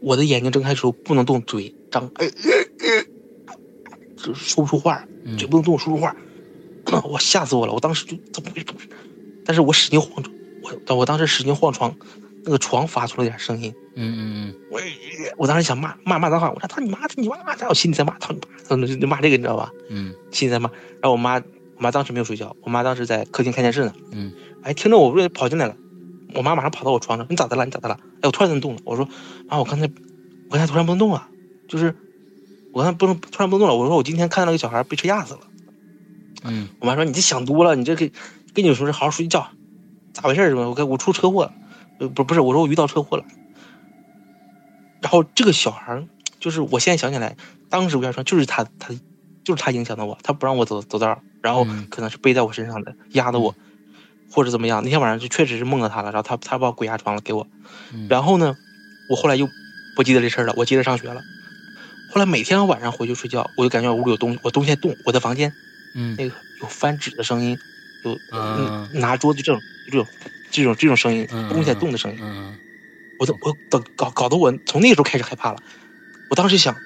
我的眼睛睁开的时候不能动嘴。张，哎说不出话，嘴不能动，说出话，我吓死我了！我当时就怎么回事？但是我使劲晃，我我我当时使劲晃床，那个床发出了点声音。嗯嗯我我当时想骂骂骂脏话，我说操你妈，你妈妈，我心里在骂，操你妈，就骂这个你知道吧？嗯心里在骂。然后我妈我妈当时没有睡觉，我妈当时在客厅看电视呢。嗯哎，听着我不跑进来了，我妈马上跑到我床上，你咋的了？你咋的了？哎，我突然能动了。我说妈，我刚才我刚才突然不能动了，就是我看不能突然不能动了。我说我今天看到一个小孩被车压死了。嗯我妈说你这想多了，你这给跟你有什么事好好睡觉，咋回事儿？我我出车祸了，呃不不是，我说我遇到车祸了。然后这个小孩，就是我现在想起来，当时我要说就是他他就是他影响的我，他不让我走走道，然后嗯可能是背在我身上的，压的我，或者怎么样。那天晚上就确实是梦到他了，然后他他把我鬼压床了给我，嗯，然后呢，我后来又不记得这事儿了，我接着上学了。后来每天晚上回去睡觉，我就感觉我屋里有东西，我东西在动，我的房间嗯。那个有翻纸的声音，有嗯嗯拿桌子这种这种这种这种声音，嗯东西在动的声音，嗯我都我搞搞搞得我从那个时候开始害怕了。我当时想，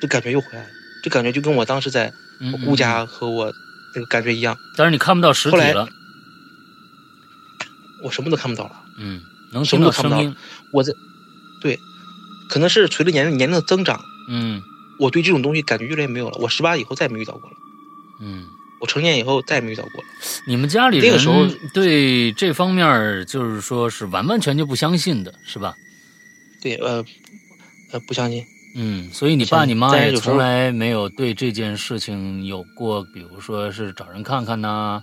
这感觉又回来了，这感觉就跟我当时在嗯，我姑家和我那个感觉一样，但是你看不到实体了，我什么都看不到了。嗯，能什么都看不到了，我在对，可能是随着年龄年龄的增长，嗯我对这种东西感觉越来越没有了。我十八以后再也没遇到过了，嗯。我成年以后再也没遇到过了。你们家里那个时候对这方面儿就是说是完完全全不相信的，是吧？对，呃，呃，不相信。嗯，所以你爸你妈也从来没有对这件事情有过，比如说是找人看看呐、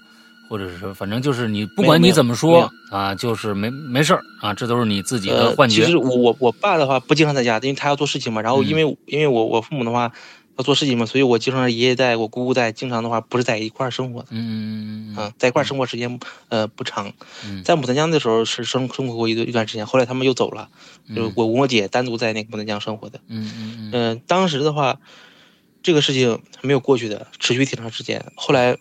或者是说反正就是你不管你怎么说啊，就是没没事儿啊，这都是你自己的呃，幻觉。其实我我我爸的话不经常在家，因为他要做事情嘛。然后因为、因为我我父母的话要做事情嘛，所以我经常爷爷在我姑姑在，经常的话不是在一块儿生活的。嗯嗯啊，在一块儿生活时间呃不长，嗯在牡丹江的时候是生生活过一段一段时间，后来他们又走了，就我跟我姐单独在那个牡丹江生活的。嗯嗯嗯嗯、当时的话，这个事情没有过去的，持续挺长时间。后来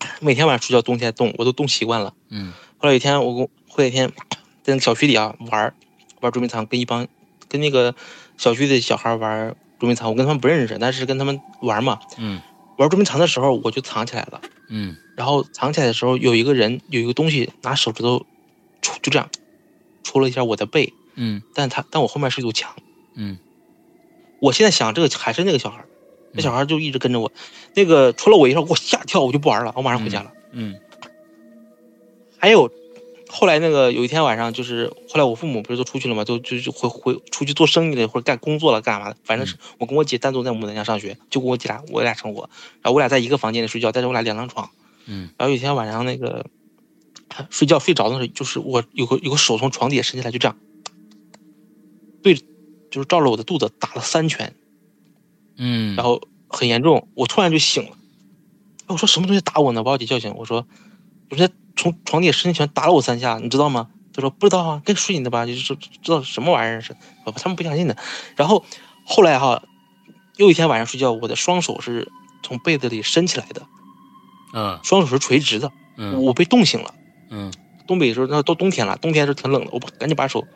每天晚上睡觉冬天冻，我都冻习惯了。嗯后来有一天，我跟后来有一天在那个小区里啊玩儿玩捉迷藏，跟一帮跟那个小区的小孩玩捉迷藏，我跟他们不认识，但是跟他们玩嘛。嗯玩捉迷藏的时候，我就藏起来了。嗯然后藏起来的时候，有一个人有一个东西拿手指头戳，就这样戳了一下我的背，嗯但他但我后面是一堵墙。嗯我现在想，这个还是那个小孩儿，那小孩就一直跟着我，那个除了我一下，给我吓跳，我就不玩了，我马上回家了。嗯还有，后来那个有一天晚上，就是后来我父母不是都出去了嘛，都就就回回出去做生意了，或者干工作了，干嘛的，反正是我跟我姐单独在牡丹江上学，就跟我姐俩我俩生活，然后我俩在一个房间里睡觉，但是我俩两张床。嗯然后有一天晚上那个睡觉睡着的时候，就是我有个有个手从床底下伸起来，就这样，对，就是照着我的肚子打了三拳，嗯，然后很严重，我突然就醒了。哎我说什么东西打我呢？把我姐叫醒。我说，我说从床底下伸拳打了我三下，你知道吗？她说不知道啊，跟睡你的吧，就是说知道什么玩意儿是，他们不相信的。然后后来哈，又一天晚上睡觉，我的双手是从被子里伸起来的，嗯双手是垂直的，嗯我被冻醒了。嗯东北的时候，那都冬天了，冬天是挺冷的，我赶紧把手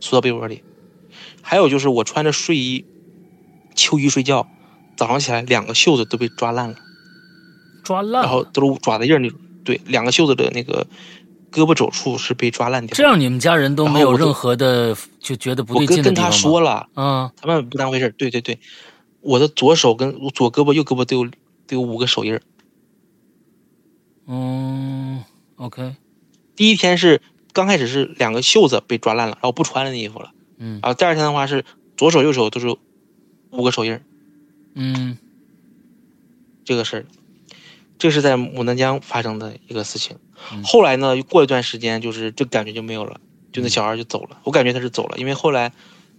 缩到被窝里。还有就是我穿着睡衣、秋衣睡觉，早上起来两个袖子都被抓烂了，抓烂然后。都是爪子印儿那种。对，两个袖子的那个胳膊肘处是被抓烂掉。这样你们家人都没有任何的就觉得不我对跟跟他劲的地方吗？说了，嗯他们不当回事儿。对对对，我的左手跟左胳膊、右胳膊都有都有五个手印儿。嗯，OK，第一天是刚开始是两个袖子被抓烂了，然后不穿了那衣服了。嗯然后第二天的话是左手右手都是五个手印儿。嗯这个事儿，这是在牡丹江发生的一个事情。嗯后来呢，又过一段时间，就是这感觉就没有了，就那小孩就走了。我感觉他是走了，因为后来，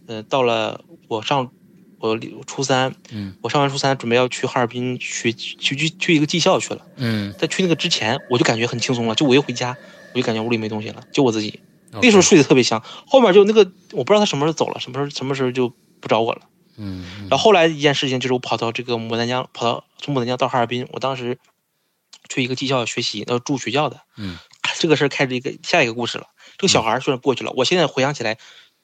呃，到了我上我初三，嗯我上完初三准备要去哈尔滨学去去去一个技校去了。嗯，在去那个之前，我就感觉很轻松了，就我一回家，我就感觉屋里没东西了，就我自己。那时候睡得特别香，后面就那个我不知道他什么时候走了，什么时候什么时候就不找我了。嗯，嗯然后后来一件事情就是我跑到这个牡丹江，跑到从牡丹江到哈尔滨，我当时去一个技校学习，要住学校的。嗯，这个事儿开始一个下一个故事了。这个小孩儿虽然过去了，我现在回想起来，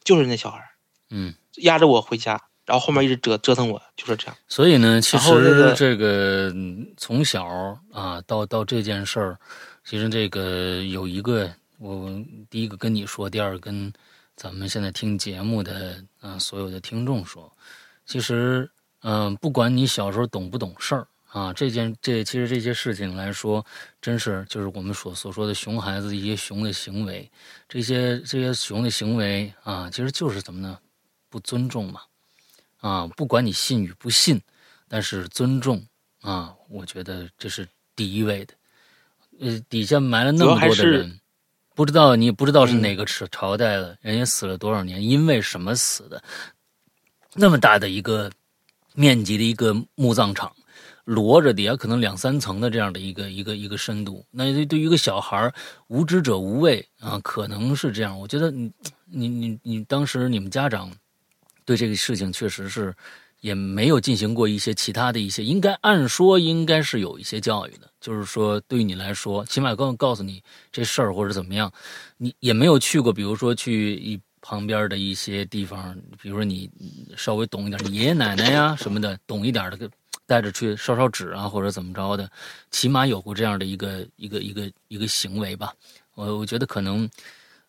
就是那小孩儿嗯。压着我回家，然后后面一直折折腾我，就是这样。所以呢，其实个这个嗯从小啊到到这件事儿，其实这个有一个我第一个跟你说，第二个跟咱们现在听节目的啊所有的听众说，其实嗯，不管你小时候懂不懂事儿啊，这件这其实这些事情来说，真是就是我们所所说的熊孩子一些熊的行为，这些这些熊的行为啊，其实就是怎么呢？不尊重嘛，啊，不管你信与不信，但是尊重啊，我觉得这是第一位的。呃，底下埋了那么多的人，不知道你不知道是哪个朝朝代的，人家死了多少年，因为什么死的？那么大的一个面积的一个墓葬场，摞着底下可能两三层的这样的一个一个一个深度，那对于一个小孩无知者无畏啊，可能是这样。我觉得你你你你当时你们家长对这个事情确实是。也没有进行过一些其他的一些，应该按说应该是有一些教育的，就是说对于你来说，起码告告诉你这事儿或者怎么样，你也没有去过，比如说去一旁边的一些地方，比如说你稍微懂一点，爷爷奶奶呀 什么的懂一点的，带着去烧烧纸啊或者怎么着的，起码有过这样的一个一个一个一个行为吧。我我觉得可能，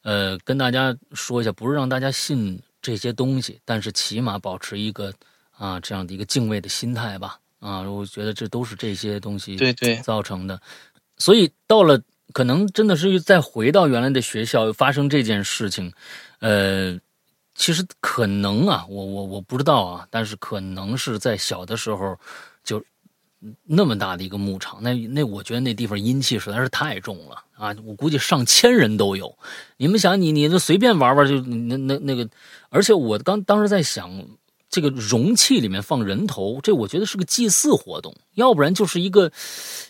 呃，跟大家说一下，不是让大家信这些东西，但是起码保持一个。啊，这样的一个敬畏的心态吧，啊，我觉得这都是这些东西对对造成的，所以到了可能真的是再回到原来的学校发生这件事情，呃，其实可能啊，我我我不知道啊，但是可能是在小的时候就那么大的一个牧场，那那我觉得那地方阴气实在是太重了啊，我估计上千人都有，你们想你你就随便玩玩就那那那个，而且我刚当时在想。这个容器里面放人头，这我觉得是个祭祀活动，要不然就是一个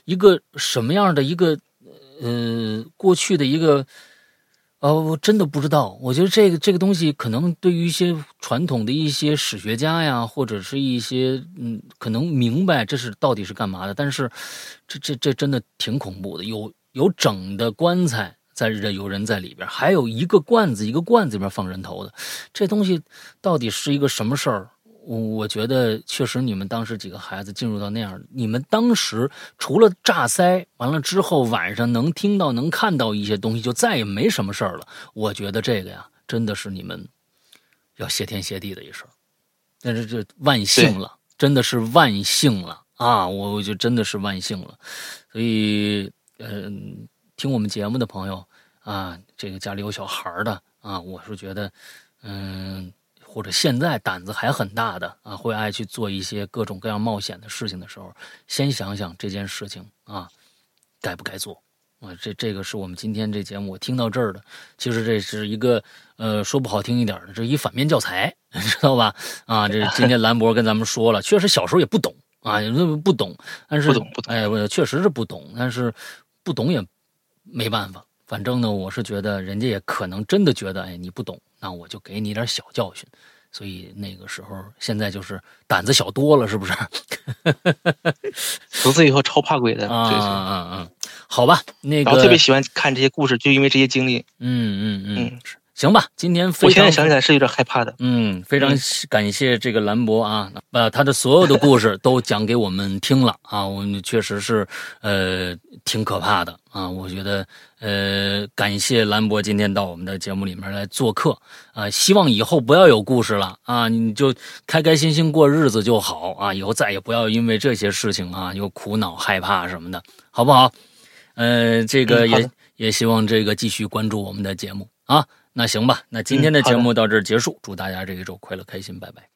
一个什么样的一个呃过去的一个呃，我真的不知道。我觉得这个这个东西可能对于一些传统的一些史学家呀，或者是一些嗯，可能明白这是到底是干嘛的。但是这这这真的挺恐怖的，有有整的棺材。在人有人在里边，还有一个罐子，一个罐子里面放人头的，这东西到底是一个什么事儿？我我觉得确实，你们当时几个孩子进入到那样，你们当时除了炸腮，完了之后晚上能听到、能看到一些东西，就再也没什么事儿了。我觉得这个呀，真的是你们要谢天谢地的一事儿，但是这万幸了，真的是万幸了啊！我我就真的是万幸了，所以嗯。听我们节目的朋友啊，这个家里有小孩的啊，我是觉得，嗯，或者现在胆子还很大的啊，会爱去做一些各种各样冒险的事情的时候，先想想这件事情啊，该不该做啊？这这个是我们今天这节目我听到这儿的，其实这是一个呃，说不好听一点的，这一反面教材，知道吧？啊，这今天兰博跟咱们说了，确实小时候也不懂啊，不懂，但是不懂不懂，哎，我确实是不懂，但是不懂也。没办法，反正呢，我是觉得人家也可能真的觉得，哎，你不懂，那我就给你点小教训。所以那个时候，现在就是胆子小多了，是不是？从此以后超怕鬼的。啊啊啊！好吧，那个。特别喜欢看这些故事，就因为这些经历。嗯嗯嗯。行吧，今天我现在想起来是有点害怕的。嗯，非常感谢这个兰博啊，把他的所有的故事都讲给我们听了啊，我们确实是呃挺可怕的啊。我觉得呃感谢兰博今天到我们的节目里面来做客啊，希望以后不要有故事了啊，你就开开心心过日子就好啊，以后再也不要因为这些事情啊又苦恼害怕什么的，好不好？呃，这个也也希望这个继续关注我们的节目啊。那行吧，那今天的节目到这儿结束，祝大家这一周快乐开心，拜拜。